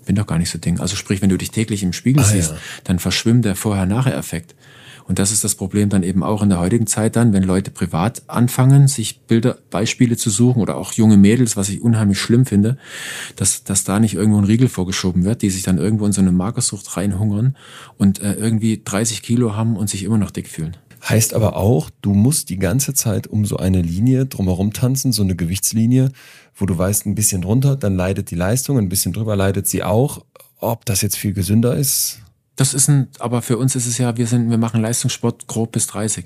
Bin doch gar nicht so Ding. Also sprich, wenn du dich täglich im Spiegel ah, siehst, ja. dann verschwimmt der Vorher-Nachher-Effekt. Und das ist das Problem dann eben auch in der heutigen Zeit dann, wenn Leute privat anfangen, sich Bilder, Beispiele zu suchen oder auch junge Mädels, was ich unheimlich schlimm finde, dass, dass da nicht irgendwo ein Riegel vorgeschoben wird, die sich dann irgendwo in so eine Magersucht reinhungern und äh, irgendwie 30 Kilo haben und sich immer noch dick fühlen. Heißt aber auch, du musst die ganze Zeit um so eine Linie drumherum tanzen, so eine Gewichtslinie, wo du weißt, ein bisschen drunter, dann leidet die Leistung, ein bisschen drüber leidet sie auch. Ob das jetzt viel gesünder ist, das ist ein, aber für uns ist es ja, wir sind, wir machen Leistungssport grob bis 30.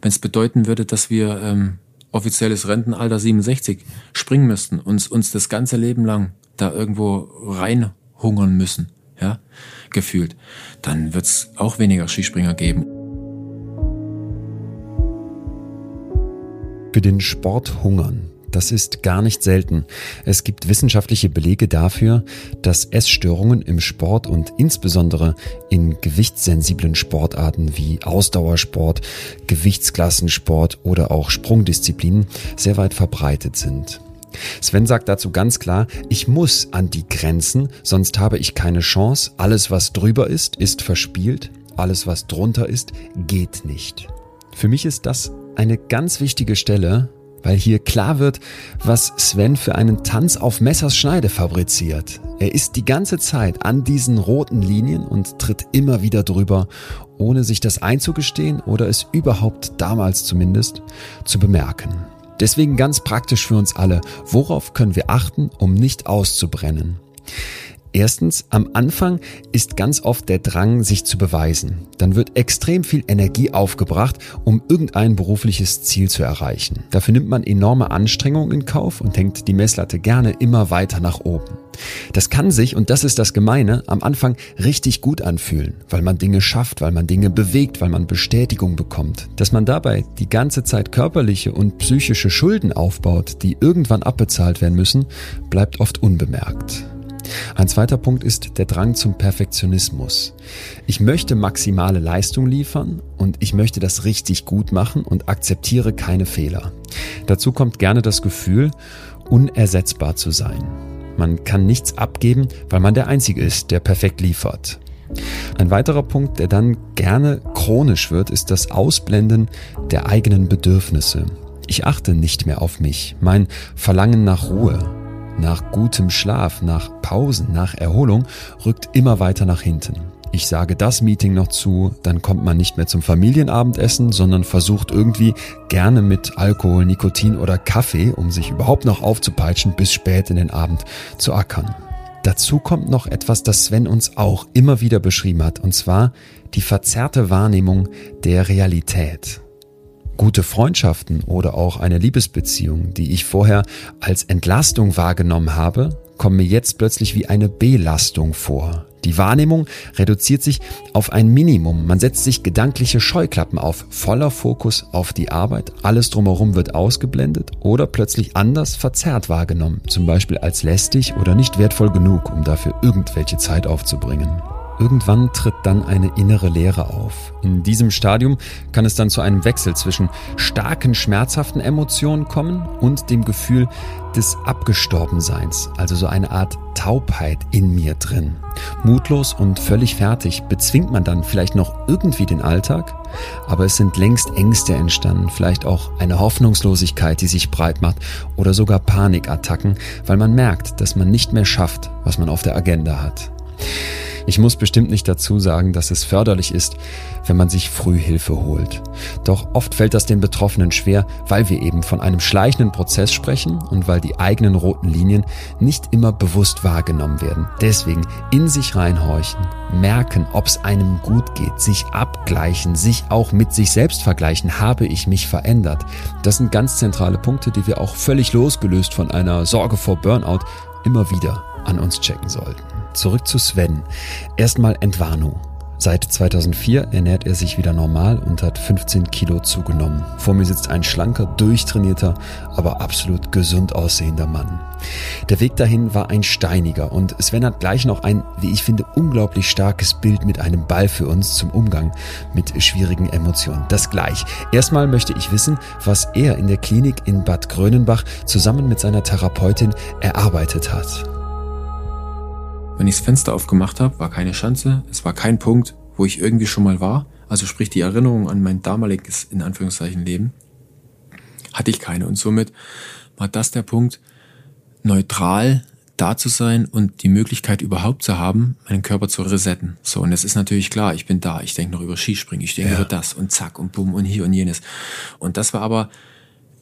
Wenn es bedeuten würde, dass wir ähm, offizielles Rentenalter 67 springen müssten, uns uns das ganze Leben lang da irgendwo reinhungern müssen, ja, gefühlt, dann wird's auch weniger Skispringer geben. Für den Sport hungern das ist gar nicht selten. Es gibt wissenschaftliche Belege dafür, dass Essstörungen im Sport und insbesondere in gewichtssensiblen Sportarten wie Ausdauersport, Gewichtsklassensport oder auch Sprungdisziplinen sehr weit verbreitet sind. Sven sagt dazu ganz klar, ich muss an die Grenzen, sonst habe ich keine Chance. Alles, was drüber ist, ist verspielt. Alles, was drunter ist, geht nicht. Für mich ist das eine ganz wichtige Stelle, weil hier klar wird, was Sven für einen Tanz auf Messers Schneide fabriziert. Er ist die ganze Zeit an diesen roten Linien und tritt immer wieder drüber, ohne sich das einzugestehen oder es überhaupt damals zumindest zu bemerken. Deswegen ganz praktisch für uns alle, worauf können wir achten, um nicht auszubrennen? Erstens, am Anfang ist ganz oft der Drang, sich zu beweisen. Dann wird extrem viel Energie aufgebracht, um irgendein berufliches Ziel zu erreichen. Dafür nimmt man enorme Anstrengungen in Kauf und hängt die Messlatte gerne immer weiter nach oben. Das kann sich, und das ist das Gemeine, am Anfang richtig gut anfühlen, weil man Dinge schafft, weil man Dinge bewegt, weil man Bestätigung bekommt. Dass man dabei die ganze Zeit körperliche und psychische Schulden aufbaut, die irgendwann abbezahlt werden müssen, bleibt oft unbemerkt. Ein zweiter Punkt ist der Drang zum Perfektionismus. Ich möchte maximale Leistung liefern und ich möchte das richtig gut machen und akzeptiere keine Fehler. Dazu kommt gerne das Gefühl, unersetzbar zu sein. Man kann nichts abgeben, weil man der Einzige ist, der perfekt liefert. Ein weiterer Punkt, der dann gerne chronisch wird, ist das Ausblenden der eigenen Bedürfnisse. Ich achte nicht mehr auf mich, mein Verlangen nach Ruhe, nach gutem Schlaf, nach Pausen, nach Erholung rückt immer weiter nach hinten. Ich sage das Meeting noch zu, dann kommt man nicht mehr zum Familienabendessen, sondern versucht irgendwie gerne mit Alkohol, Nikotin oder Kaffee, um sich überhaupt noch aufzupeitschen, bis spät in den Abend zu ackern. Dazu kommt noch etwas, das Sven uns auch immer wieder beschrieben hat, und zwar die verzerrte Wahrnehmung der Realität. Gute Freundschaften oder auch eine Liebesbeziehung, die ich vorher als Entlastung wahrgenommen habe, kommen mir jetzt plötzlich wie eine Belastung vor. Die Wahrnehmung reduziert sich auf ein Minimum. Man setzt sich gedankliche Scheuklappen auf, voller Fokus auf die Arbeit. Alles drumherum wird ausgeblendet oder plötzlich anders verzerrt wahrgenommen. Zum Beispiel als lästig oder nicht wertvoll genug, um dafür irgendwelche Zeit aufzubringen. Irgendwann tritt dann eine innere Leere auf. In diesem Stadium kann es dann zu einem Wechsel zwischen starken, schmerzhaften Emotionen kommen und dem Gefühl des Abgestorbenseins, also so eine Art Taubheit in mir drin. Mutlos und völlig fertig bezwingt man dann vielleicht noch irgendwie den Alltag, aber es sind längst Ängste entstanden, vielleicht auch eine Hoffnungslosigkeit, die sich breit macht oder sogar Panikattacken, weil man merkt, dass man nicht mehr schafft, was man auf der Agenda hat. Ich muss bestimmt nicht dazu sagen, dass es förderlich ist, wenn man sich früh Hilfe holt. Doch oft fällt das den Betroffenen schwer, weil wir eben von einem schleichenden Prozess sprechen und weil die eigenen roten Linien nicht immer bewusst wahrgenommen werden. Deswegen in sich reinhorchen, merken, ob es einem gut geht, sich abgleichen, sich auch mit sich selbst vergleichen, habe ich mich verändert. Das sind ganz zentrale Punkte, die wir auch völlig losgelöst von einer Sorge vor Burnout immer wieder an uns checken sollten. Zurück zu Sven. Erstmal Entwarnung. Seit 2004 ernährt er sich wieder normal und hat 15 Kilo zugenommen. Vor mir sitzt ein schlanker, durchtrainierter, aber absolut gesund aussehender Mann. Der Weg dahin war ein steiniger und Sven hat gleich noch ein, wie ich finde, unglaublich starkes Bild mit einem Ball für uns zum Umgang mit schwierigen Emotionen. Das gleich. Erstmal möchte ich wissen, was er in der Klinik in Bad Grönenbach zusammen mit seiner Therapeutin erarbeitet hat. Wenn ich das Fenster aufgemacht habe, war keine Chance, es war kein Punkt, wo ich irgendwie schon mal war. Also sprich die Erinnerung an mein damaliges, in Anführungszeichen, Leben, hatte ich keine. Und somit war das der Punkt, neutral da zu sein und die Möglichkeit überhaupt zu haben, meinen Körper zu resetten. So, und es ist natürlich klar, ich bin da, ich denke noch über Skispringen, ich denke ja. über das und zack und bumm und hier und jenes. Und das war aber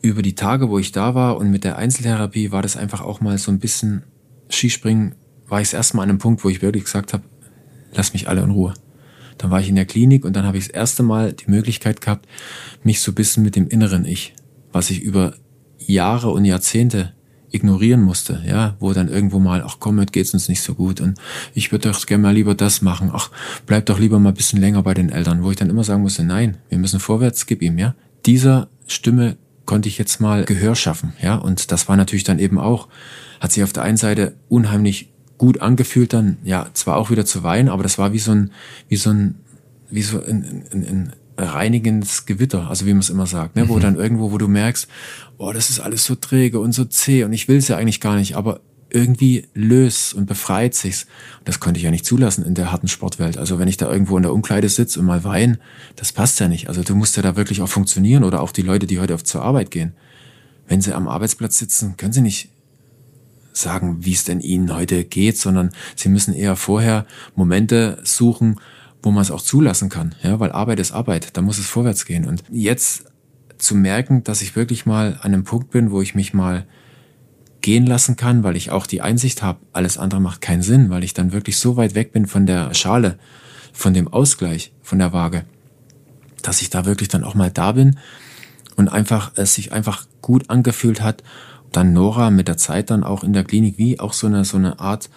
über die Tage, wo ich da war und mit der Einzeltherapie war das einfach auch mal so ein bisschen Skispringen, war ich das erste Mal an einem Punkt, wo ich wirklich gesagt habe, lass mich alle in Ruhe. Dann war ich in der Klinik und dann habe ich das erste Mal die Möglichkeit gehabt, mich so ein bisschen mit dem inneren Ich, was ich über Jahre und Jahrzehnte ignorieren musste, ja, wo dann irgendwo mal, ach komm, heute geht's uns nicht so gut und ich würde doch gerne mal lieber das machen, ach, bleib doch lieber mal ein bisschen länger bei den Eltern, wo ich dann immer sagen musste, nein, wir müssen vorwärts, gib ihm, ja. Dieser Stimme konnte ich jetzt mal Gehör schaffen, ja, und das war natürlich dann eben auch, hat sich auf der einen Seite unheimlich gut angefühlt dann, ja, zwar auch wieder zu weinen, aber das war wie so ein, wie so ein, wie so ein, ein, ein reinigendes Gewitter, also wie man es immer sagt, ne? wo mhm. dann irgendwo, wo du merkst, oh, das ist alles so träge und so zäh und ich will es ja eigentlich gar nicht, aber irgendwie löst und befreit sich's. Das konnte ich ja nicht zulassen in der harten Sportwelt. Also wenn ich da irgendwo in der Umkleide sitze und mal weine, das passt ja nicht. Also du musst ja da wirklich auch funktionieren oder auch die Leute, die heute auf zur Arbeit gehen. Wenn sie am Arbeitsplatz sitzen, können sie nicht sagen, wie es denn ihnen heute geht, sondern sie müssen eher vorher Momente suchen, wo man es auch zulassen kann, ja, weil Arbeit ist Arbeit, da muss es vorwärts gehen. Und jetzt zu merken, dass ich wirklich mal an einem Punkt bin, wo ich mich mal gehen lassen kann, weil ich auch die Einsicht habe, alles andere macht keinen Sinn, weil ich dann wirklich so weit weg bin von der Schale, von dem Ausgleich, von der Waage, dass ich da wirklich dann auch mal da bin und einfach es sich einfach gut angefühlt hat. Dann Nora mit der Zeit dann auch in der Klinik wie auch so eine so eine Art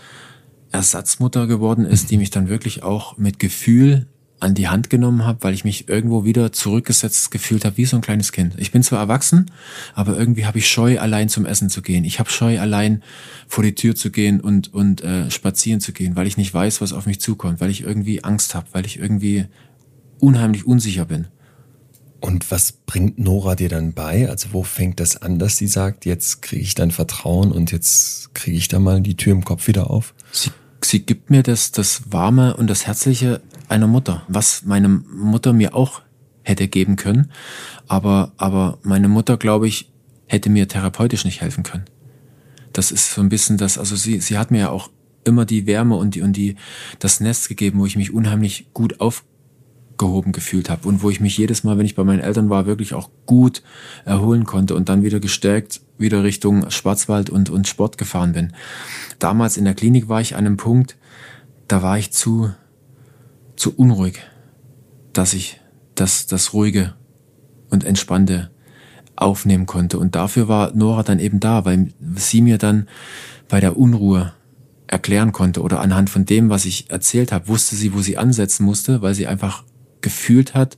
Ersatzmutter geworden ist, die mich dann wirklich auch mit Gefühl an die Hand genommen habe, weil ich mich irgendwo wieder zurückgesetzt gefühlt habe, wie so ein kleines Kind. Ich bin zwar erwachsen, aber irgendwie habe ich Scheu, allein zum Essen zu gehen. Ich habe Scheu, allein vor die Tür zu gehen und, und äh, spazieren zu gehen, weil ich nicht weiß, was auf mich zukommt, weil ich irgendwie Angst habe, weil ich irgendwie unheimlich unsicher bin. Und was bringt Nora dir dann bei? Also wo fängt das an, dass sie sagt, jetzt kriege ich dein Vertrauen und jetzt kriege ich da mal die Tür im Kopf wieder auf? Sie sie gibt mir das, das Warme und das Herzliche einer Mutter, was meine Mutter mir auch hätte geben können. Aber, aber meine Mutter, glaube ich, hätte mir therapeutisch nicht helfen können. Das ist so ein bisschen das, also sie, sie hat mir ja auch immer die Wärme und die, und die, das Nest gegeben, wo ich mich unheimlich gut auf, aufgehoben gefühlt habe und wo ich mich jedes Mal, wenn ich bei meinen Eltern war, wirklich auch gut erholen konnte und dann wieder gestärkt wieder Richtung Schwarzwald und, und Sport gefahren bin. Damals in der Klinik war ich an einem Punkt, da war ich zu, zu unruhig, dass ich das, das Ruhige und Entspannte aufnehmen konnte. Und dafür war Nora dann eben da, weil sie mir dann bei der Unruhe erklären konnte oder anhand von dem, was ich erzählt habe, wusste sie, wo sie ansetzen musste, weil sie einfach gefühlt hat,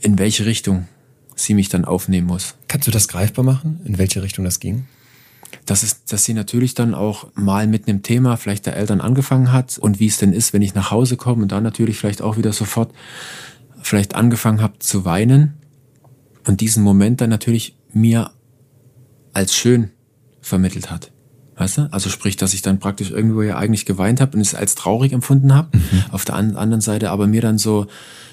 in welche Richtung sie mich dann aufnehmen muss. Kannst du das greifbar machen, in welche Richtung das ging? Das ist, dass sie natürlich dann auch mal mit einem Thema vielleicht der Eltern angefangen hat und wie es denn ist, wenn ich nach Hause komme und dann natürlich vielleicht auch wieder sofort vielleicht angefangen habe zu weinen und diesen Moment dann natürlich mir als schön vermittelt hat. Weißt du? Also sprich, dass ich dann praktisch irgendwo ja eigentlich geweint habe und es als traurig empfunden habe. Mhm. Auf der anderen Seite aber mir dann so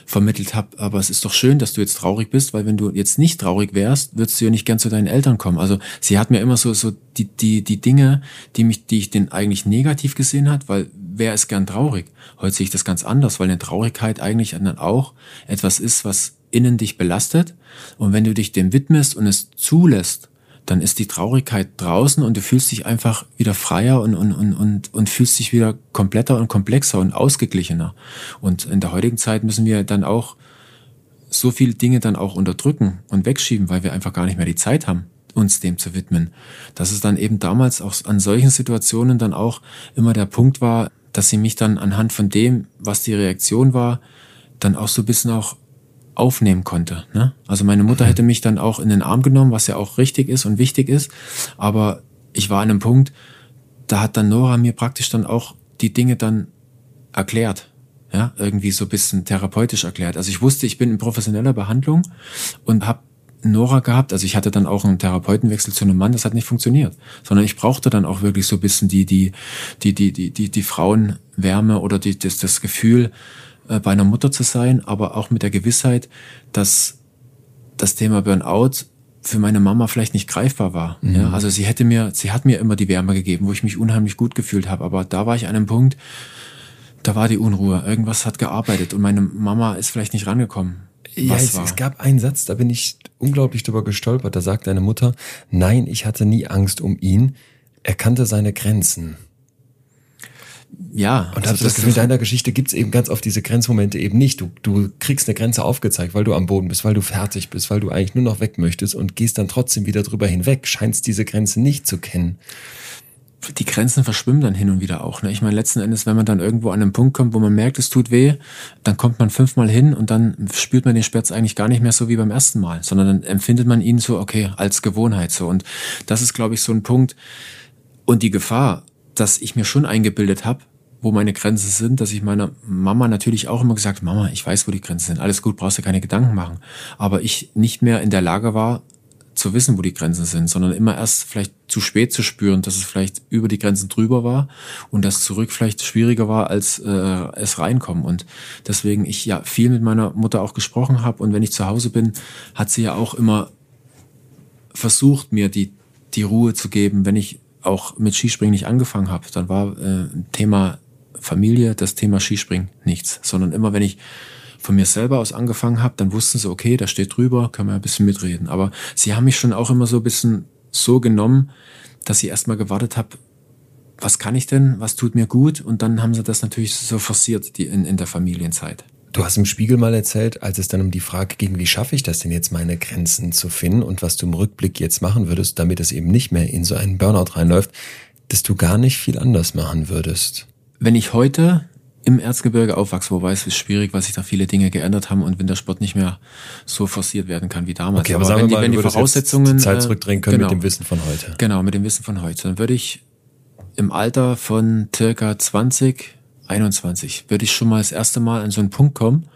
vermittelt habe, aber es ist doch schön, dass du jetzt traurig bist, weil wenn du jetzt nicht traurig wärst, würdest du ja nicht gern zu deinen Eltern kommen. Also sie hat mir immer so, so die, die, die Dinge, die mich, die ich den eigentlich negativ gesehen hat, weil wer ist gern traurig? Heute sehe ich das ganz anders, weil eine Traurigkeit eigentlich dann auch etwas ist, was innen dich belastet. Und wenn du dich dem widmest und es zulässt, dann ist die Traurigkeit draußen und du fühlst dich einfach wieder freier und, und, und, und, und fühlst dich wieder kompletter und komplexer und ausgeglichener. Und in der heutigen Zeit müssen wir dann auch so viele Dinge dann auch unterdrücken und wegschieben, weil wir einfach gar nicht mehr die Zeit haben, uns dem zu widmen. Dass es dann eben damals auch an solchen Situationen dann auch immer der Punkt war, dass sie mich dann anhand von dem, was die Reaktion war, dann auch so ein bisschen auch aufnehmen konnte. Ne? Also meine Mutter hätte mich dann auch in den Arm genommen, was ja auch richtig ist und wichtig ist. Aber ich war an einem Punkt, da hat dann Nora mir praktisch dann auch die Dinge dann erklärt. Ja, irgendwie so ein bisschen therapeutisch erklärt. Also ich wusste, ich bin in professioneller Behandlung und habe Nora gehabt. Also ich hatte dann auch einen Therapeutenwechsel zu einem Mann, das hat nicht funktioniert. Sondern ich brauchte dann auch wirklich so ein bisschen die, die, die, die, die, die, die Frauenwärme oder die, das, das Gefühl, äh, bei einer Mutter zu sein, aber auch mit der Gewissheit, dass das Thema Burnout für meine Mama vielleicht nicht greifbar war. Mhm. Ja, also sie hätte mir, sie hat mir immer die Wärme gegeben, wo ich mich unheimlich gut gefühlt habe. Aber da war ich an einem Punkt, da war die Unruhe. Irgendwas hat gearbeitet und meine Mama ist vielleicht nicht rangekommen. Ja, es, es, gab einen Satz, da bin ich unglaublich drüber gestolpert. Da sagt deine Mutter, nein, ich hatte nie Angst um ihn. Er kannte seine Grenzen. Ja. Und also das Gefühl, in deiner Geschichte gibt's eben ganz oft diese Grenzmomente eben nicht. Du, du kriegst eine Grenze aufgezeigt, weil du am Boden bist, weil du fertig bist, weil du eigentlich nur noch weg möchtest und gehst dann trotzdem wieder drüber hinweg, scheinst diese Grenze nicht zu kennen die Grenzen verschwimmen dann hin und wieder auch. Ne? Ich meine, letzten Endes, wenn man dann irgendwo an einen Punkt kommt, wo man merkt, es tut weh, dann kommt man fünfmal hin und dann spürt man den Sperz eigentlich gar nicht mehr so wie beim ersten Mal, sondern dann empfindet man ihn so, okay, als Gewohnheit so. Und das ist, glaube ich, so ein Punkt. Und die Gefahr, dass ich mir schon eingebildet habe, wo meine Grenzen sind, dass ich meiner Mama natürlich auch immer gesagt, Mama, ich weiß, wo die Grenzen sind, alles gut, brauchst du keine Gedanken machen. Aber ich nicht mehr in der Lage war, zu wissen, wo die Grenzen sind, sondern immer erst vielleicht zu spät zu spüren, dass es vielleicht über die Grenzen drüber war und das zurück vielleicht schwieriger war als äh, es reinkommen. Und deswegen ich ja viel mit meiner Mutter auch gesprochen habe und wenn ich zu Hause bin, hat sie ja auch immer versucht, mir die, die Ruhe zu geben, wenn ich auch mit Skispringen nicht angefangen habe. Dann war äh, Thema Familie, das Thema Skispringen nichts, sondern immer wenn ich von mir selber aus angefangen habe, dann wussten sie, okay, da steht drüber, können wir ein bisschen mitreden. Aber sie haben mich schon auch immer so ein bisschen so genommen, dass ich erstmal gewartet habe, was kann ich denn, was tut mir gut? Und dann haben sie das natürlich so forciert die in, in der Familienzeit. Du hast im Spiegel mal erzählt, als es dann um die Frage ging, wie schaffe ich das denn jetzt, meine Grenzen zu finden und was du im Rückblick jetzt machen würdest, damit es eben nicht mehr in so einen Burnout reinläuft, dass du gar nicht viel anders machen würdest. Wenn ich heute im Erzgebirge aufwachse, wobei es ist schwierig, weil sich da viele Dinge geändert haben und Wintersport nicht mehr so forciert werden kann wie damals. Okay, aber, aber wenn, die, mal, wenn die Voraussetzungen die Zeit äh, zurückdrehen können genau, mit dem Wissen von heute. Genau, mit dem Wissen von heute. Dann würde ich im Alter von circa 20, 21, würde ich schon mal das erste Mal an so einen Punkt kommen,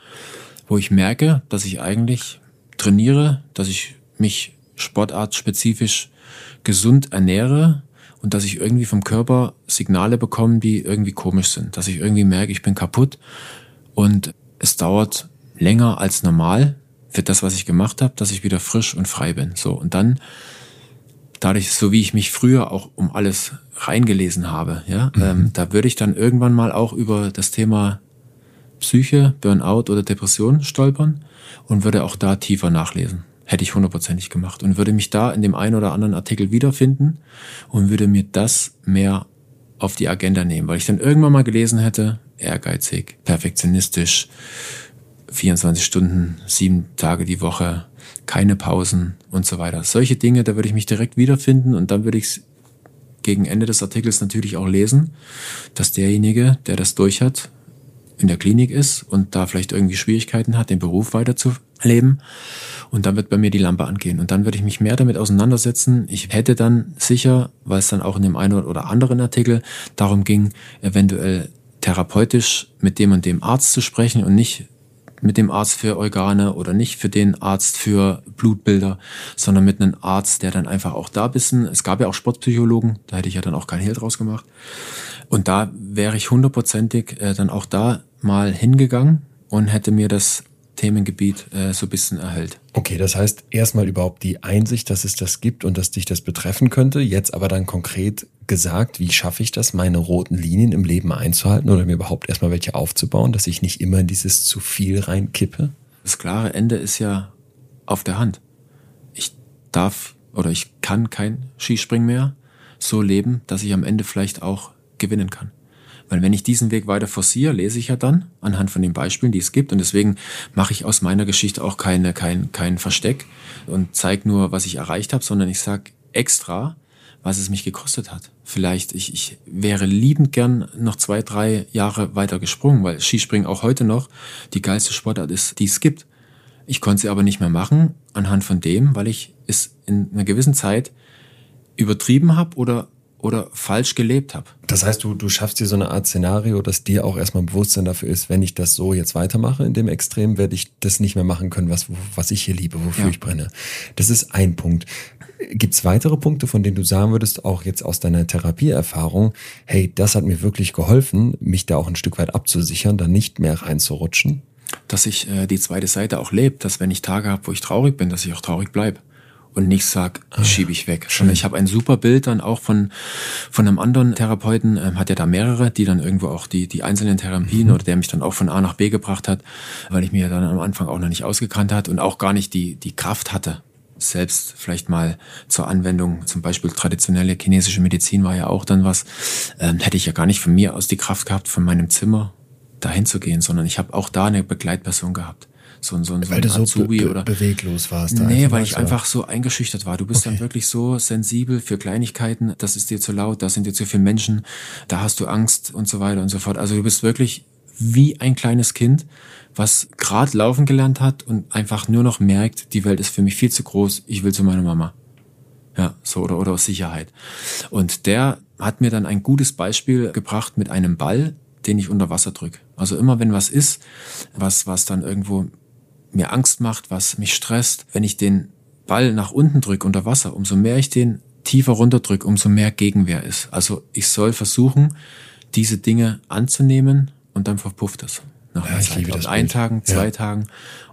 wo ich merke, dass ich eigentlich trainiere, dass ich mich sportartspezifisch gesund ernähre, und dass ich irgendwie vom Körper Signale bekomme, die irgendwie komisch sind. Dass ich irgendwie merke, ich bin kaputt und es dauert länger als normal für das, was ich gemacht habe, dass ich wieder frisch und frei bin. So und dann dadurch, so wie ich mich früher auch um alles reingelesen habe, ja, mhm. ähm, da würde ich dann irgendwann mal auch über das Thema Psyche, Burnout oder Depression stolpern und würde auch da tiefer nachlesen hätte ich hundertprozentig gemacht und würde mich da in dem einen oder anderen Artikel wiederfinden und würde mir das mehr auf die Agenda nehmen, weil ich dann irgendwann mal gelesen hätte, ehrgeizig, perfektionistisch, 24 Stunden, sieben Tage die Woche, keine Pausen und so weiter. Solche Dinge, da würde ich mich direkt wiederfinden und dann würde ich es gegen Ende des Artikels natürlich auch lesen, dass derjenige, der das durch hat, in der Klinik ist und da vielleicht irgendwie Schwierigkeiten hat, den Beruf weiterzuleben. Und dann wird bei mir die Lampe angehen. Und dann würde ich mich mehr damit auseinandersetzen. Ich hätte dann sicher, weil es dann auch in dem einen oder anderen Artikel darum ging, eventuell therapeutisch mit dem und dem Arzt zu sprechen und nicht mit dem Arzt für Organe oder nicht für den Arzt für Blutbilder, sondern mit einem Arzt, der dann einfach auch da bissen. Es gab ja auch Sportpsychologen, da hätte ich ja dann auch kein Hehl draus gemacht. Und da wäre ich hundertprozentig äh, dann auch da mal hingegangen und hätte mir das Themengebiet äh, so ein bisschen erhält. Okay, das heißt erstmal überhaupt die Einsicht, dass es das gibt und dass dich das betreffen könnte. Jetzt aber dann konkret gesagt, wie schaffe ich das, meine roten Linien im Leben einzuhalten oder mir überhaupt erstmal welche aufzubauen, dass ich nicht immer in dieses zu viel reinkippe? Das klare Ende ist ja auf der Hand. Ich darf oder ich kann kein Skispringen mehr so leben, dass ich am Ende vielleicht auch gewinnen kann. Weil wenn ich diesen Weg weiter forciere, lese ich ja dann anhand von den Beispielen, die es gibt. Und deswegen mache ich aus meiner Geschichte auch keine, kein, kein Versteck und zeige nur, was ich erreicht habe, sondern ich sage extra, was es mich gekostet hat. Vielleicht, ich, ich wäre liebend gern noch zwei, drei Jahre weiter gesprungen, weil Skispringen auch heute noch die geilste Sportart ist, die es gibt. Ich konnte sie aber nicht mehr machen anhand von dem, weil ich es in einer gewissen Zeit übertrieben habe oder oder falsch gelebt habe. Das heißt, du, du schaffst dir so eine Art Szenario, dass dir auch erstmal Bewusstsein dafür ist, wenn ich das so jetzt weitermache in dem Extrem, werde ich das nicht mehr machen können, was, was ich hier liebe, wofür ja. ich brenne. Das ist ein Punkt. Gibt es weitere Punkte, von denen du sagen würdest, auch jetzt aus deiner Therapieerfahrung, hey, das hat mir wirklich geholfen, mich da auch ein Stück weit abzusichern, da nicht mehr reinzurutschen? Dass ich äh, die zweite Seite auch lebe, dass wenn ich Tage habe, wo ich traurig bin, dass ich auch traurig bleibe und nicht sag, ah, schiebe ich weg. Schön. Ich habe ein super Bild dann auch von von einem anderen Therapeuten, ähm, hat ja da mehrere, die dann irgendwo auch die die einzelnen Therapien mhm. oder der mich dann auch von A nach B gebracht hat, weil ich mir dann am Anfang auch noch nicht ausgekannt hat und auch gar nicht die die Kraft hatte, selbst vielleicht mal zur Anwendung, zum Beispiel traditionelle chinesische Medizin war ja auch dann was, ähm, hätte ich ja gar nicht von mir aus die Kraft gehabt, von meinem Zimmer dahin zu gehen, sondern ich habe auch da eine Begleitperson gehabt so ein, so ein, so ein Azubi so be oder beweglos warst. Da nee, weil ich so. einfach so eingeschüchtert war. Du bist okay. dann wirklich so sensibel für Kleinigkeiten. Das ist dir zu laut, da sind dir zu viele Menschen, da hast du Angst und so weiter und so fort. Also du bist wirklich wie ein kleines Kind, was gerade laufen gelernt hat und einfach nur noch merkt, die Welt ist für mich viel zu groß, ich will zu meiner Mama. Ja, so oder, oder aus Sicherheit. Und der hat mir dann ein gutes Beispiel gebracht mit einem Ball, den ich unter Wasser drücke. Also immer wenn was ist, was, was dann irgendwo mir Angst macht, was mich stresst, wenn ich den Ball nach unten drücke unter Wasser, umso mehr ich den tiefer runterdrücke, umso mehr Gegenwehr ist. Also ich soll versuchen, diese Dinge anzunehmen und dann verpufft es. Nach ja, einer Zeit, nach ein Tagen, zwei ja. Tagen.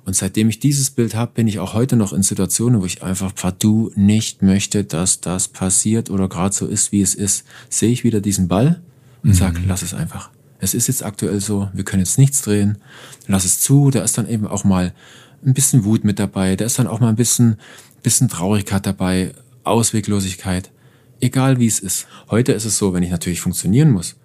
Und seitdem ich dieses Bild habe, bin ich auch heute noch in Situationen, wo ich einfach partout nicht möchte, dass das passiert oder gerade so ist, wie es ist. Sehe ich wieder diesen Ball und mhm. sage, lass es einfach es ist jetzt aktuell so, wir können jetzt nichts drehen, lass es zu, da ist dann eben auch mal ein bisschen Wut mit dabei, da ist dann auch mal ein bisschen, bisschen Traurigkeit dabei, Ausweglosigkeit, egal wie es ist. Heute ist es so, wenn ich natürlich funktionieren muss,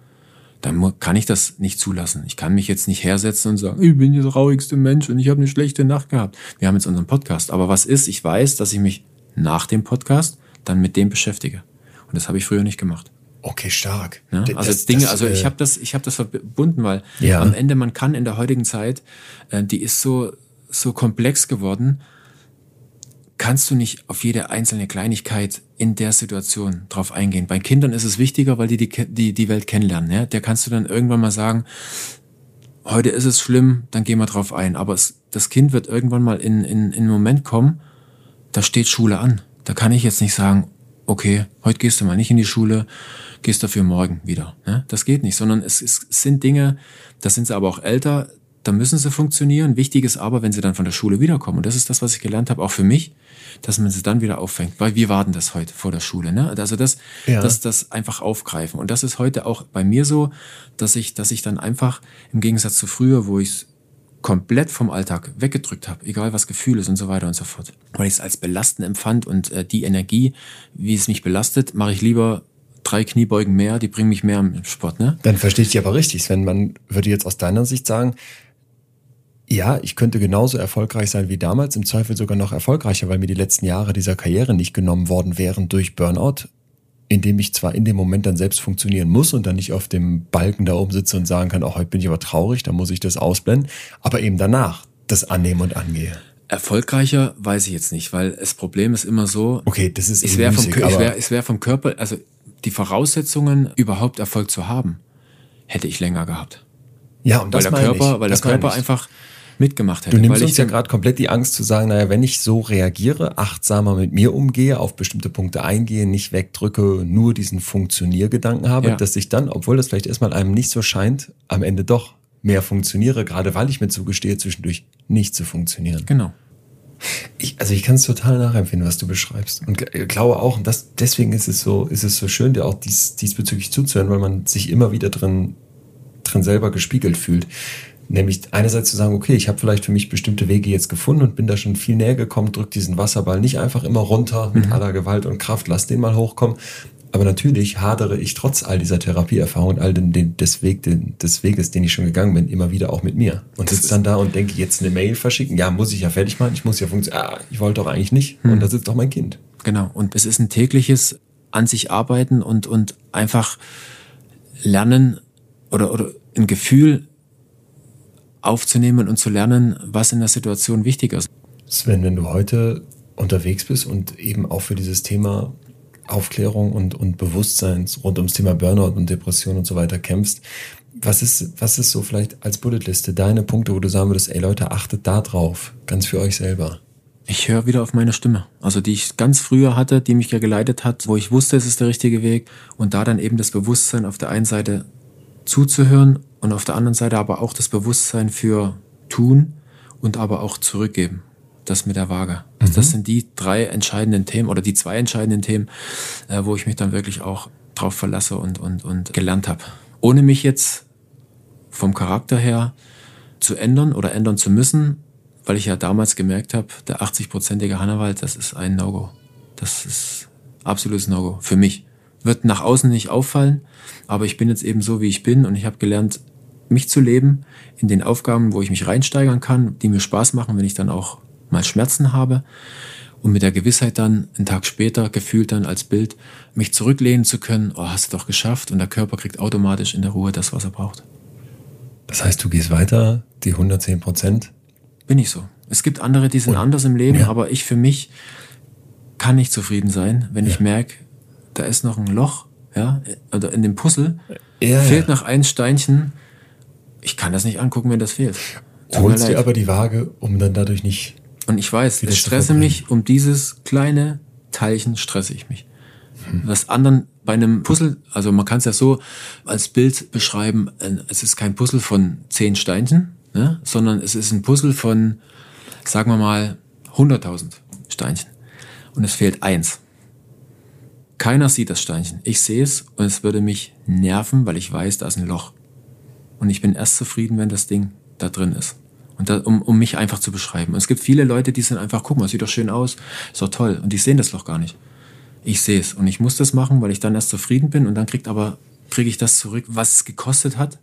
dann kann ich das nicht zulassen. Ich kann mich jetzt nicht hersetzen und sagen, ich bin der traurigste Mensch und ich habe eine schlechte Nacht gehabt. Wir haben jetzt unseren Podcast. Aber was ist, ich weiß, dass ich mich nach dem Podcast dann mit dem beschäftige. Und das habe ich früher nicht gemacht. Okay, stark. Ja, also das, Dinge, also ich äh, habe das, ich habe das verbunden, weil ja. am Ende man kann in der heutigen Zeit, äh, die ist so so komplex geworden, kannst du nicht auf jede einzelne Kleinigkeit in der Situation drauf eingehen. Bei Kindern ist es wichtiger, weil die die die, die Welt kennenlernen. Ja? Der kannst du dann irgendwann mal sagen, heute ist es schlimm, dann gehen wir drauf ein. Aber es, das Kind wird irgendwann mal in, in, in einen Moment kommen, da steht Schule an. Da kann ich jetzt nicht sagen, okay, heute gehst du mal nicht in die Schule, gehst dafür morgen wieder. Ne? Das geht nicht, sondern es, es sind Dinge, da sind sie aber auch älter, da müssen sie funktionieren. Wichtig ist aber, wenn sie dann von der Schule wiederkommen, und das ist das, was ich gelernt habe, auch für mich, dass man sie dann wieder auffängt, weil wir warten das heute vor der Schule. Ne? Also das, ja. das, das einfach aufgreifen. Und das ist heute auch bei mir so, dass ich, dass ich dann einfach im Gegensatz zu früher, wo ich komplett vom Alltag weggedrückt habe, egal was Gefühl ist und so weiter und so fort. Weil ich es als belastend empfand und äh, die Energie, wie es mich belastet, mache ich lieber drei Kniebeugen mehr, die bringen mich mehr im Sport. Ne? Dann verstehe ich dich aber richtig, Sven. Man würde jetzt aus deiner Sicht sagen, ja, ich könnte genauso erfolgreich sein wie damals, im Zweifel sogar noch erfolgreicher, weil mir die letzten Jahre dieser Karriere nicht genommen worden wären durch Burnout, indem ich zwar in dem Moment dann selbst funktionieren muss und dann nicht auf dem Balken da oben sitze und sagen kann, auch heute bin ich aber traurig, da muss ich das ausblenden, aber eben danach das annehmen und angehe. Erfolgreicher weiß ich jetzt nicht, weil das Problem ist immer so. Okay, das ist es wäre vom, ich wär, es wär vom Körper, also die Voraussetzungen, überhaupt Erfolg zu haben, hätte ich länger gehabt. Ja, und das weil der Körper, ich. weil das der Körper einfach mitgemacht hätte. Du nimmst uns ja gerade komplett die Angst zu sagen, naja, wenn ich so reagiere, achtsamer mit mir umgehe, auf bestimmte Punkte eingehe, nicht wegdrücke, nur diesen Funktioniergedanken habe, ja. dass ich dann, obwohl das vielleicht erstmal einem nicht so scheint, am Ende doch mehr funktioniere, gerade weil ich mir zugestehe, zwischendurch nicht zu funktionieren. Genau. Ich, also ich kann es total nachempfinden, was du beschreibst. Und glaube auch, und das, deswegen ist es so, ist es so schön, dir auch dies, diesbezüglich zuzuhören, weil man sich immer wieder drin, drin selber gespiegelt fühlt. Nämlich einerseits zu sagen, okay, ich habe vielleicht für mich bestimmte Wege jetzt gefunden und bin da schon viel näher gekommen, drück diesen Wasserball nicht einfach immer runter mit mhm. aller Gewalt und Kraft, lass den mal hochkommen. Aber natürlich hadere ich trotz all dieser Therapieerfahrung und all den, den, des, Weg, den, des Weges, den ich schon gegangen bin, immer wieder auch mit mir. Und sitze dann da und denke, jetzt eine Mail verschicken. Ja, muss ich ja fertig machen. Ich muss ja funktionieren. Ah, ich wollte doch eigentlich nicht. Mhm. Und da sitzt doch mein Kind. Genau. Und es ist ein tägliches an sich arbeiten und, und einfach lernen oder, oder ein Gefühl aufzunehmen und zu lernen, was in der Situation wichtig ist. Sven, wenn du heute unterwegs bist und eben auch für dieses Thema Aufklärung und, und Bewusstsein rund ums Thema Burnout und Depression und so weiter kämpfst, was ist, was ist so vielleicht als Bulletliste deine Punkte, wo du sagen würdest, ey Leute, achtet da drauf, ganz für euch selber? Ich höre wieder auf meine Stimme. Also die ich ganz früher hatte, die mich ja geleitet hat, wo ich wusste, es ist der richtige Weg. Und da dann eben das Bewusstsein auf der einen Seite zuzuhören und auf der anderen Seite aber auch das Bewusstsein für tun und aber auch zurückgeben. Das mit der Waage. Also das sind die drei entscheidenden Themen oder die zwei entscheidenden Themen, äh, wo ich mich dann wirklich auch drauf verlasse und, und, und gelernt habe. Ohne mich jetzt vom Charakter her zu ändern oder ändern zu müssen, weil ich ja damals gemerkt habe, der 80-prozentige Hannawald, das ist ein No-Go. Das ist absolutes No-Go für mich. Wird nach außen nicht auffallen, aber ich bin jetzt eben so, wie ich bin und ich habe gelernt, mich zu leben in den Aufgaben, wo ich mich reinsteigern kann, die mir Spaß machen, wenn ich dann auch mal Schmerzen habe und mit der Gewissheit dann einen Tag später gefühlt dann als Bild mich zurücklehnen zu können, oh, hast du doch geschafft und der Körper kriegt automatisch in der Ruhe das, was er braucht. Das heißt, du gehst weiter, die 110 Prozent? Bin ich so. Es gibt andere, die sind Und- anders im Leben, ja. aber ich für mich kann nicht zufrieden sein, wenn ich Ja. merke, da ist noch ein Loch, ja, oder in dem Puzzle Ja, fehlt ja. noch ein Steinchen. Ich kann das nicht angucken, wenn das fehlt. Tut Holst dir aber die Waage, um dann dadurch nicht. Und ich weiß, ich stresse mich um dieses kleine Teilchen stresse ich mich. Hm. Was anderen bei einem Puzzle, also man kann es ja so als Bild beschreiben, äh, es ist kein Puzzle von zehn Steinchen, ne, sondern es ist ein Puzzle von, sagen wir mal, 100.000 Steinchen. Und es fehlt eins. Keiner sieht das Steinchen. Ich sehe es und es würde mich nerven, weil ich weiß, da ist ein Loch. Und ich bin erst zufrieden, wenn das Ding da drin ist. Und da, um, um mich einfach zu beschreiben. Und es gibt viele Leute, die sind einfach, guck mal, sieht doch schön aus, ist doch toll. Und die sehen das Loch gar nicht. Ich sehe es. Und ich muss das machen, weil ich dann erst zufrieden bin. Und dann kriegt aber, kriege ich das zurück, was es gekostet hat,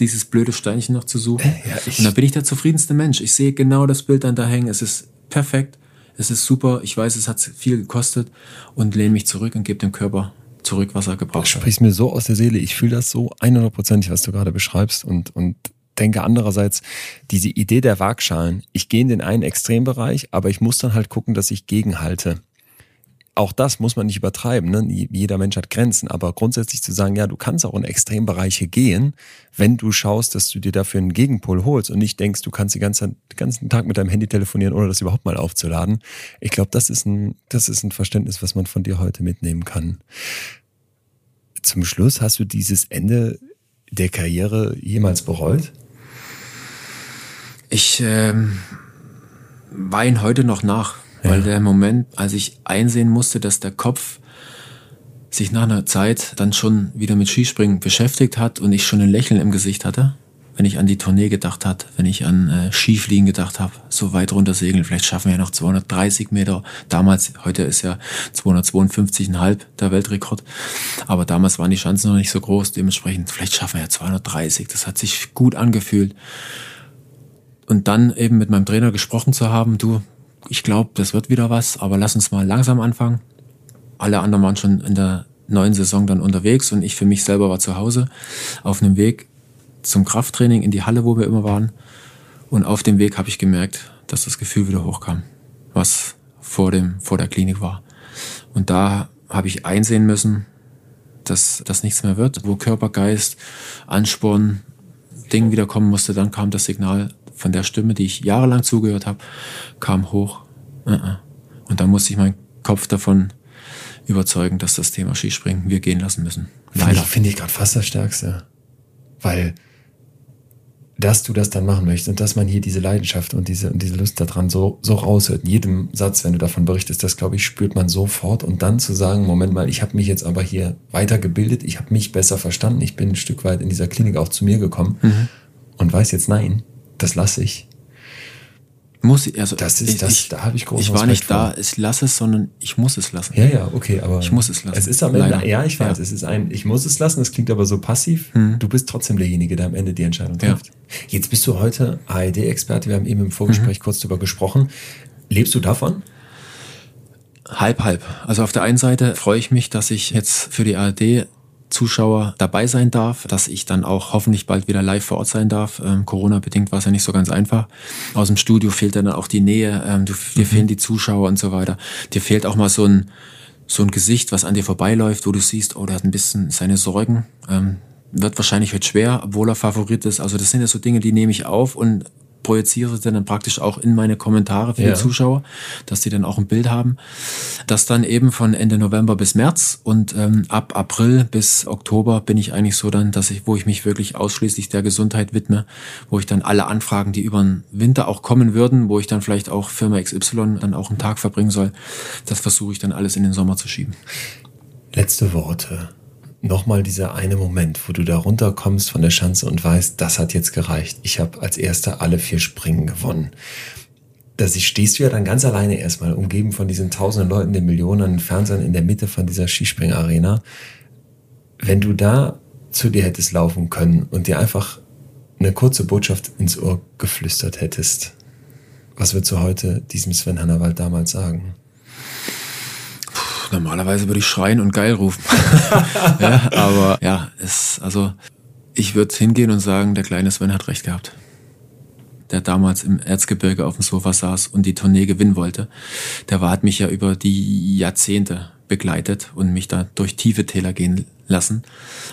dieses blöde Steinchen noch zu suchen. Ja, und dann bin ich der zufriedenste Mensch. Ich sehe genau das Bild dann da hängen. Es ist perfekt. Es ist super. Ich weiß, es hat viel gekostet. Und lehne mich zurück und gebe dem Körper zurück, was er gebraucht hat. sprichst mir so aus der Seele. Ich fühle das so 100%, was du gerade beschreibst und, und denke andererseits, diese Idee der Waagschalen. Ich gehe in den einen Extrembereich, aber ich muss dann halt gucken, dass ich gegenhalte. Auch das muss man nicht übertreiben. Ne? Jeder Mensch hat Grenzen, aber grundsätzlich zu sagen, ja, du kannst auch in Extrembereiche gehen, wenn du schaust, dass du dir dafür einen Gegenpol holst und nicht denkst, du kannst die ganze, den ganzen Tag mit deinem Handy telefonieren, ohne das überhaupt mal aufzuladen. Ich glaube, das ist ein, das ist ein Verständnis, was man von dir heute mitnehmen kann. Zum Schluss hast du dieses Ende der Karriere jemals bereut? Ich ähm, weine heute noch nach, Ja. weil der Moment, als ich einsehen musste, dass der Kopf sich nach einer Zeit dann schon wieder mit Skispringen beschäftigt hat und ich schon ein Lächeln im Gesicht hatte, wenn ich an die Tournee gedacht hat, wenn ich an äh, Skifliegen gedacht habe, so weit runter segeln, vielleicht schaffen wir ja noch 230 Meter. Damals, heute ist ja 252,5 der Weltrekord, aber damals waren die Chancen noch nicht so groß, dementsprechend vielleicht schaffen wir ja 230. Das hat sich gut angefühlt und dann eben mit meinem Trainer gesprochen zu haben, du, ich glaube, das wird wieder was, aber lass uns mal langsam anfangen. Alle anderen waren schon in der neuen Saison dann unterwegs und ich für mich selber war zu Hause auf einem Weg zum Krafttraining in die Halle, wo wir immer waren. Und auf dem Weg habe ich gemerkt, dass das Gefühl wieder hochkam, was vor, dem, vor der Klinik war. Und da habe ich einsehen müssen, dass das nichts mehr wird, wo Körper, Geist, Ansporn, Ding wieder kommen musste, dann kam das Signal von der Stimme, die ich jahrelang zugehört habe, kam hoch. Und dann musste ich meinen Kopf davon überzeugen, dass das Thema Skispringen wir gehen lassen müssen. Finde Leider. ich, finde ich gerade fast das Stärkste. Weil, dass du das dann machen möchtest und dass man hier diese Leidenschaft und diese, und diese Lust daran so, so raushört. In jedem Satz, wenn du davon berichtest, das glaube ich, spürt man sofort. Und dann zu sagen, Moment mal, ich habe mich jetzt aber hier weitergebildet, ich habe mich besser verstanden, ich bin ein Stück weit in dieser Klinik auch zu mir gekommen und weiß jetzt, nein, das lasse ich. Muss ich, also Das ist- ich, das- ich, da habe ich großen Ich war Respekt nicht da, vor. ich lasse es, sondern ich muss es lassen. Ja, ja, okay, aber Ich muss es lassen. Es ist am Ende, Leider. ja, ich weiß, Ja. es ist ein, ich muss es lassen, das klingt aber so passiv. Du bist trotzdem derjenige, der am Ende die Entscheidung Ja. trifft. Jetzt bist du heute ARD-Experte, wir haben eben im Mhm. Vorgespräch kurz darüber gesprochen. Lebst du davon? Halb, halb. Also auf der einen Seite freue ich mich, dass ich jetzt für die ARD Zuschauer dabei sein darf, dass ich dann auch hoffentlich bald wieder live vor Ort sein darf. Ähm, Corona-bedingt war es ja nicht so ganz einfach. Aus dem Studio fehlt dann auch die Nähe, ähm, du, dir mhm. fehlen die Zuschauer und so weiter. Dir fehlt auch mal so ein, so ein Gesicht, was an dir vorbeiläuft, wo du siehst, oh, der hat ein bisschen seine Sorgen. Ähm, wird wahrscheinlich heute schwer, obwohl er Favorit ist. Also das sind ja so Dinge, die nehme ich auf und projiziere dann praktisch auch in meine Kommentare für ja. die Zuschauer, dass die dann auch ein Bild haben. Das dann eben von Ende November bis März und ähm, ab April bis Oktober bin ich eigentlich so dann, dass ich, wo ich mich wirklich ausschließlich der Gesundheit widme, wo ich dann alle Anfragen, die über den Winter auch kommen würden, wo ich dann vielleicht auch Firma XY dann auch einen Tag verbringen soll, das versuche ich dann alles in den Sommer zu schieben. Letzte Worte nochmal dieser eine Moment, wo du da runterkommst von der Schanze und weißt, das hat jetzt gereicht. Ich habe als erster alle vier Springen gewonnen. Da stehst du ja dann ganz alleine erstmal, umgeben von diesen tausenden Leuten, den Millionen Fernsehern in der Mitte von dieser Skispringarena. Wenn du da zu dir hättest laufen können und dir einfach eine kurze Botschaft ins Ohr geflüstert hättest, was würdest du heute diesem Sven Hannawald damals sagen? Normalerweise würde ich schreien und geil rufen. *laughs* ja, aber ja, es, also ich würde hingehen und sagen, der kleine Sven hat recht gehabt. Der damals im Erzgebirge auf dem Sofa saß und die Tournee gewinnen wollte. Der war, hat mich ja über die Jahrzehnte begleitet und mich da durch tiefe Täler gehen lassen.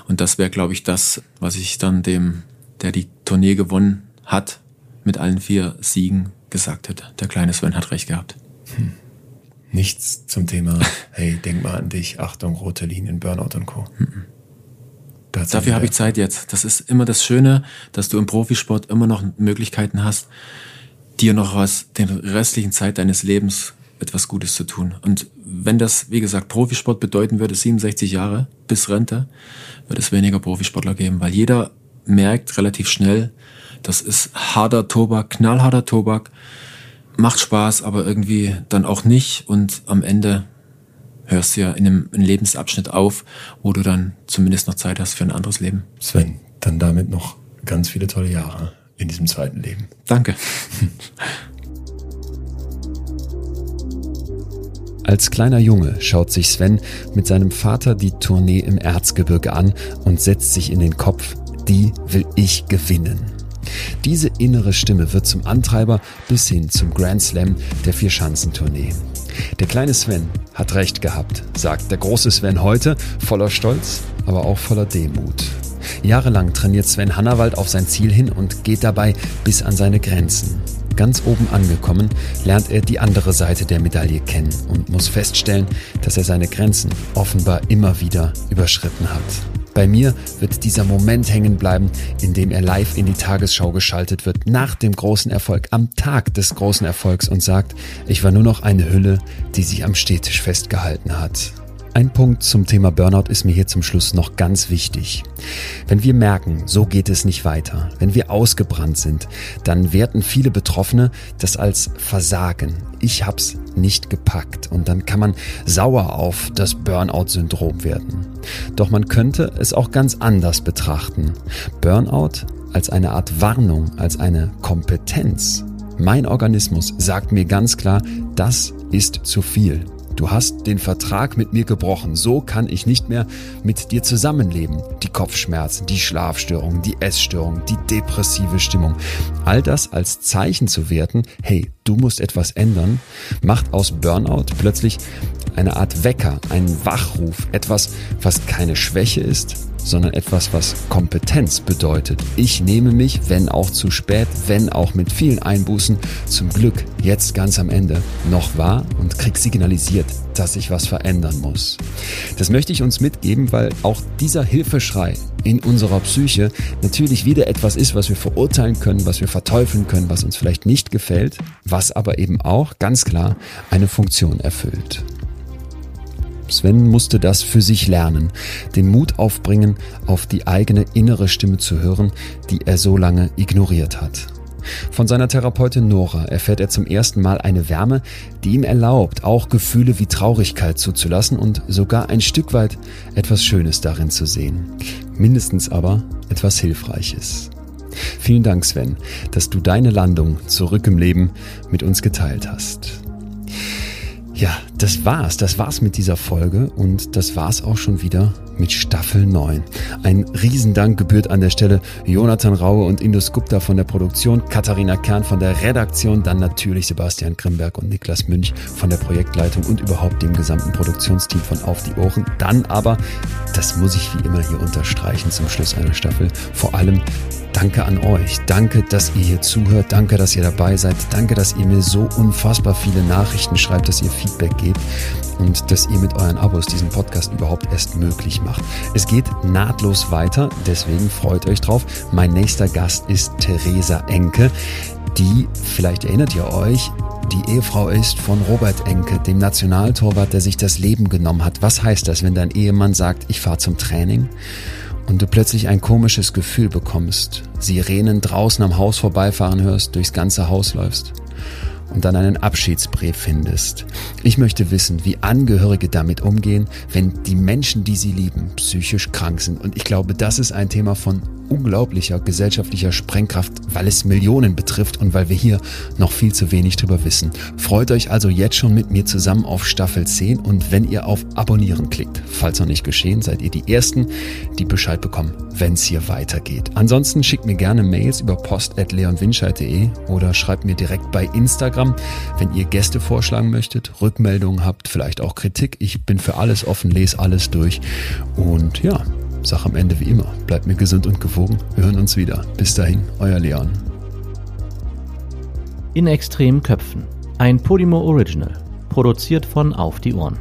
Und das wäre, glaube ich, das, was ich dann dem, der die Tournee gewonnen hat, mit allen vier Siegen gesagt hätte. Der kleine Sven hat recht gehabt. Hm nichts zum Thema, *laughs* hey, denk mal an dich, Achtung, rote Linien, Burnout und Co. Dafür habe ich Zeit jetzt. Das ist immer das Schöne, dass du im Profisport immer noch Möglichkeiten hast, dir noch was, den restlichen Zeit deines Lebens etwas Gutes zu tun. Und wenn das, wie gesagt, Profisport bedeuten würde, 67 Jahre bis Rente, wird es weniger Profisportler geben, weil jeder merkt relativ schnell, das ist harter Tobak, knallharter Tobak, macht Spaß, aber irgendwie dann auch nicht. Und am Ende hörst du ja in einem, einem Lebensabschnitt auf, wo du dann zumindest noch Zeit hast für ein anderes Leben. Sven, dann damit noch ganz viele tolle Jahre in diesem zweiten Leben. Danke. *laughs* Als kleiner Junge schaut sich Sven mit seinem Vater die Tournee im Erzgebirge an und setzt sich in den Kopf, die will ich gewinnen. Diese innere Stimme wird zum Antreiber bis hin zum Grand Slam der Vierschanzentournee. Der kleine Sven hat recht gehabt, sagt der große Sven heute, voller Stolz, aber auch voller Demut. Jahrelang trainiert Sven Hannawald auf sein Ziel hin und geht dabei bis an seine Grenzen. Ganz oben angekommen, lernt er die andere Seite der Medaille kennen und muss feststellen, dass er seine Grenzen offenbar immer wieder überschritten hat. Bei mir wird dieser Moment hängen bleiben, in dem er live in die Tagesschau geschaltet wird, nach dem großen Erfolg, am Tag des großen Erfolgs und sagt, ich war nur noch eine Hülle, die sich am Stehtisch festgehalten hat. Ein Punkt zum Thema Burnout ist mir hier zum Schluss noch ganz wichtig. Wenn wir merken, so geht es nicht weiter, wenn wir ausgebrannt sind, dann werten viele Betroffene das als Versagen. Ich hab's nicht gepackt und dann kann man sauer auf das Burnout-Syndrom werden. Doch man könnte es auch ganz anders betrachten. Burnout als eine Art Warnung, als eine Kompetenz. Mein Organismus sagt mir ganz klar, das ist zu viel. Du hast den Vertrag mit mir gebrochen. So kann ich nicht mehr mit dir zusammenleben. Die Kopfschmerzen, die Schlafstörungen, die Essstörungen, die depressive Stimmung. All das als Zeichen zu werten, hey, du musst etwas ändern, macht aus Burnout plötzlich eine Art Wecker, einen Wachruf, etwas, was keine Schwäche ist, sondern etwas, was Kompetenz bedeutet. Ich nehme mich, wenn auch zu spät, wenn auch mit vielen Einbußen, zum Glück jetzt ganz am Ende noch wahr und krieg signalisiert, dass ich was verändern muss. Das möchte ich uns mitgeben, weil auch dieser Hilfeschrei in unserer Psyche natürlich wieder etwas ist, was wir verurteilen können, was wir verteufeln können, was uns vielleicht nicht gefällt, was aber eben auch ganz klar eine Funktion erfüllt. Sven musste das für sich lernen, den Mut aufbringen, auf die eigene innere Stimme zu hören, die er so lange ignoriert hat. Von seiner Therapeutin Nora erfährt er zum ersten Mal eine Wärme, die ihm erlaubt, auch Gefühle wie Traurigkeit zuzulassen und sogar ein Stück weit etwas Schönes darin zu sehen. Mindestens aber etwas Hilfreiches. Vielen Dank, Sven, dass du deine Landung zurück im Leben mit uns geteilt hast. Ja, das war's. Das war's mit dieser Folge und das war's auch schon wieder mit Staffel 9. Ein Riesendank gebührt an der Stelle Jonathan Raue und Indus Gupta von der Produktion, Katharina Kern von der Redaktion, dann natürlich Sebastian Grimberg und Niklas Münch von der Projektleitung und überhaupt dem gesamten Produktionsteam von Auf die Ohren. Dann aber, das muss ich wie immer hier unterstreichen zum Schluss einer Staffel, vor allem Danke an euch. Danke, dass ihr hier zuhört. Danke, dass ihr dabei seid. Danke, dass ihr mir so unfassbar viele Nachrichten schreibt, dass ihr Feedback gebt und dass ihr mit euren Abos diesen Podcast überhaupt erst möglich macht. Es geht nahtlos weiter, deswegen freut euch drauf. Mein nächster Gast ist Theresa Enke, die, vielleicht erinnert ihr euch, die Ehefrau ist von Robert Enke, dem Nationaltorwart, der sich das Leben genommen hat. Was heißt das, wenn dein Ehemann sagt, ich fahre zum Training? und du plötzlich ein komisches Gefühl bekommst, Sirenen draußen am Haus vorbeifahren hörst, durchs ganze Haus läufst und dann einen Abschiedsbrief findest. Ich möchte wissen, wie Angehörige damit umgehen, wenn die Menschen, die sie lieben, psychisch krank sind. Und ich glaube, das ist ein Thema von unglaublicher gesellschaftlicher Sprengkraft, weil es Millionen betrifft und weil wir hier noch viel zu wenig drüber wissen. Freut euch also jetzt schon mit mir zusammen auf Staffel 10 und wenn ihr auf Abonnieren klickt, falls noch nicht geschehen, seid ihr die Ersten, die Bescheid bekommen, wenn es hier weitergeht. Ansonsten schickt mir gerne Mails über post.leonwinscheid.de oder schreibt mir direkt bei Instagram, wenn ihr Gäste vorschlagen möchtet, Rückmeldungen habt, vielleicht auch Kritik. Ich bin für alles offen, lese alles durch und ja, sag am Ende wie immer, bleibt mir gesund und gewogen. Wir hören uns wieder. Bis dahin, euer Leon. In extremen Köpfen. Ein Podimo Original. Produziert von Auf die Ohren.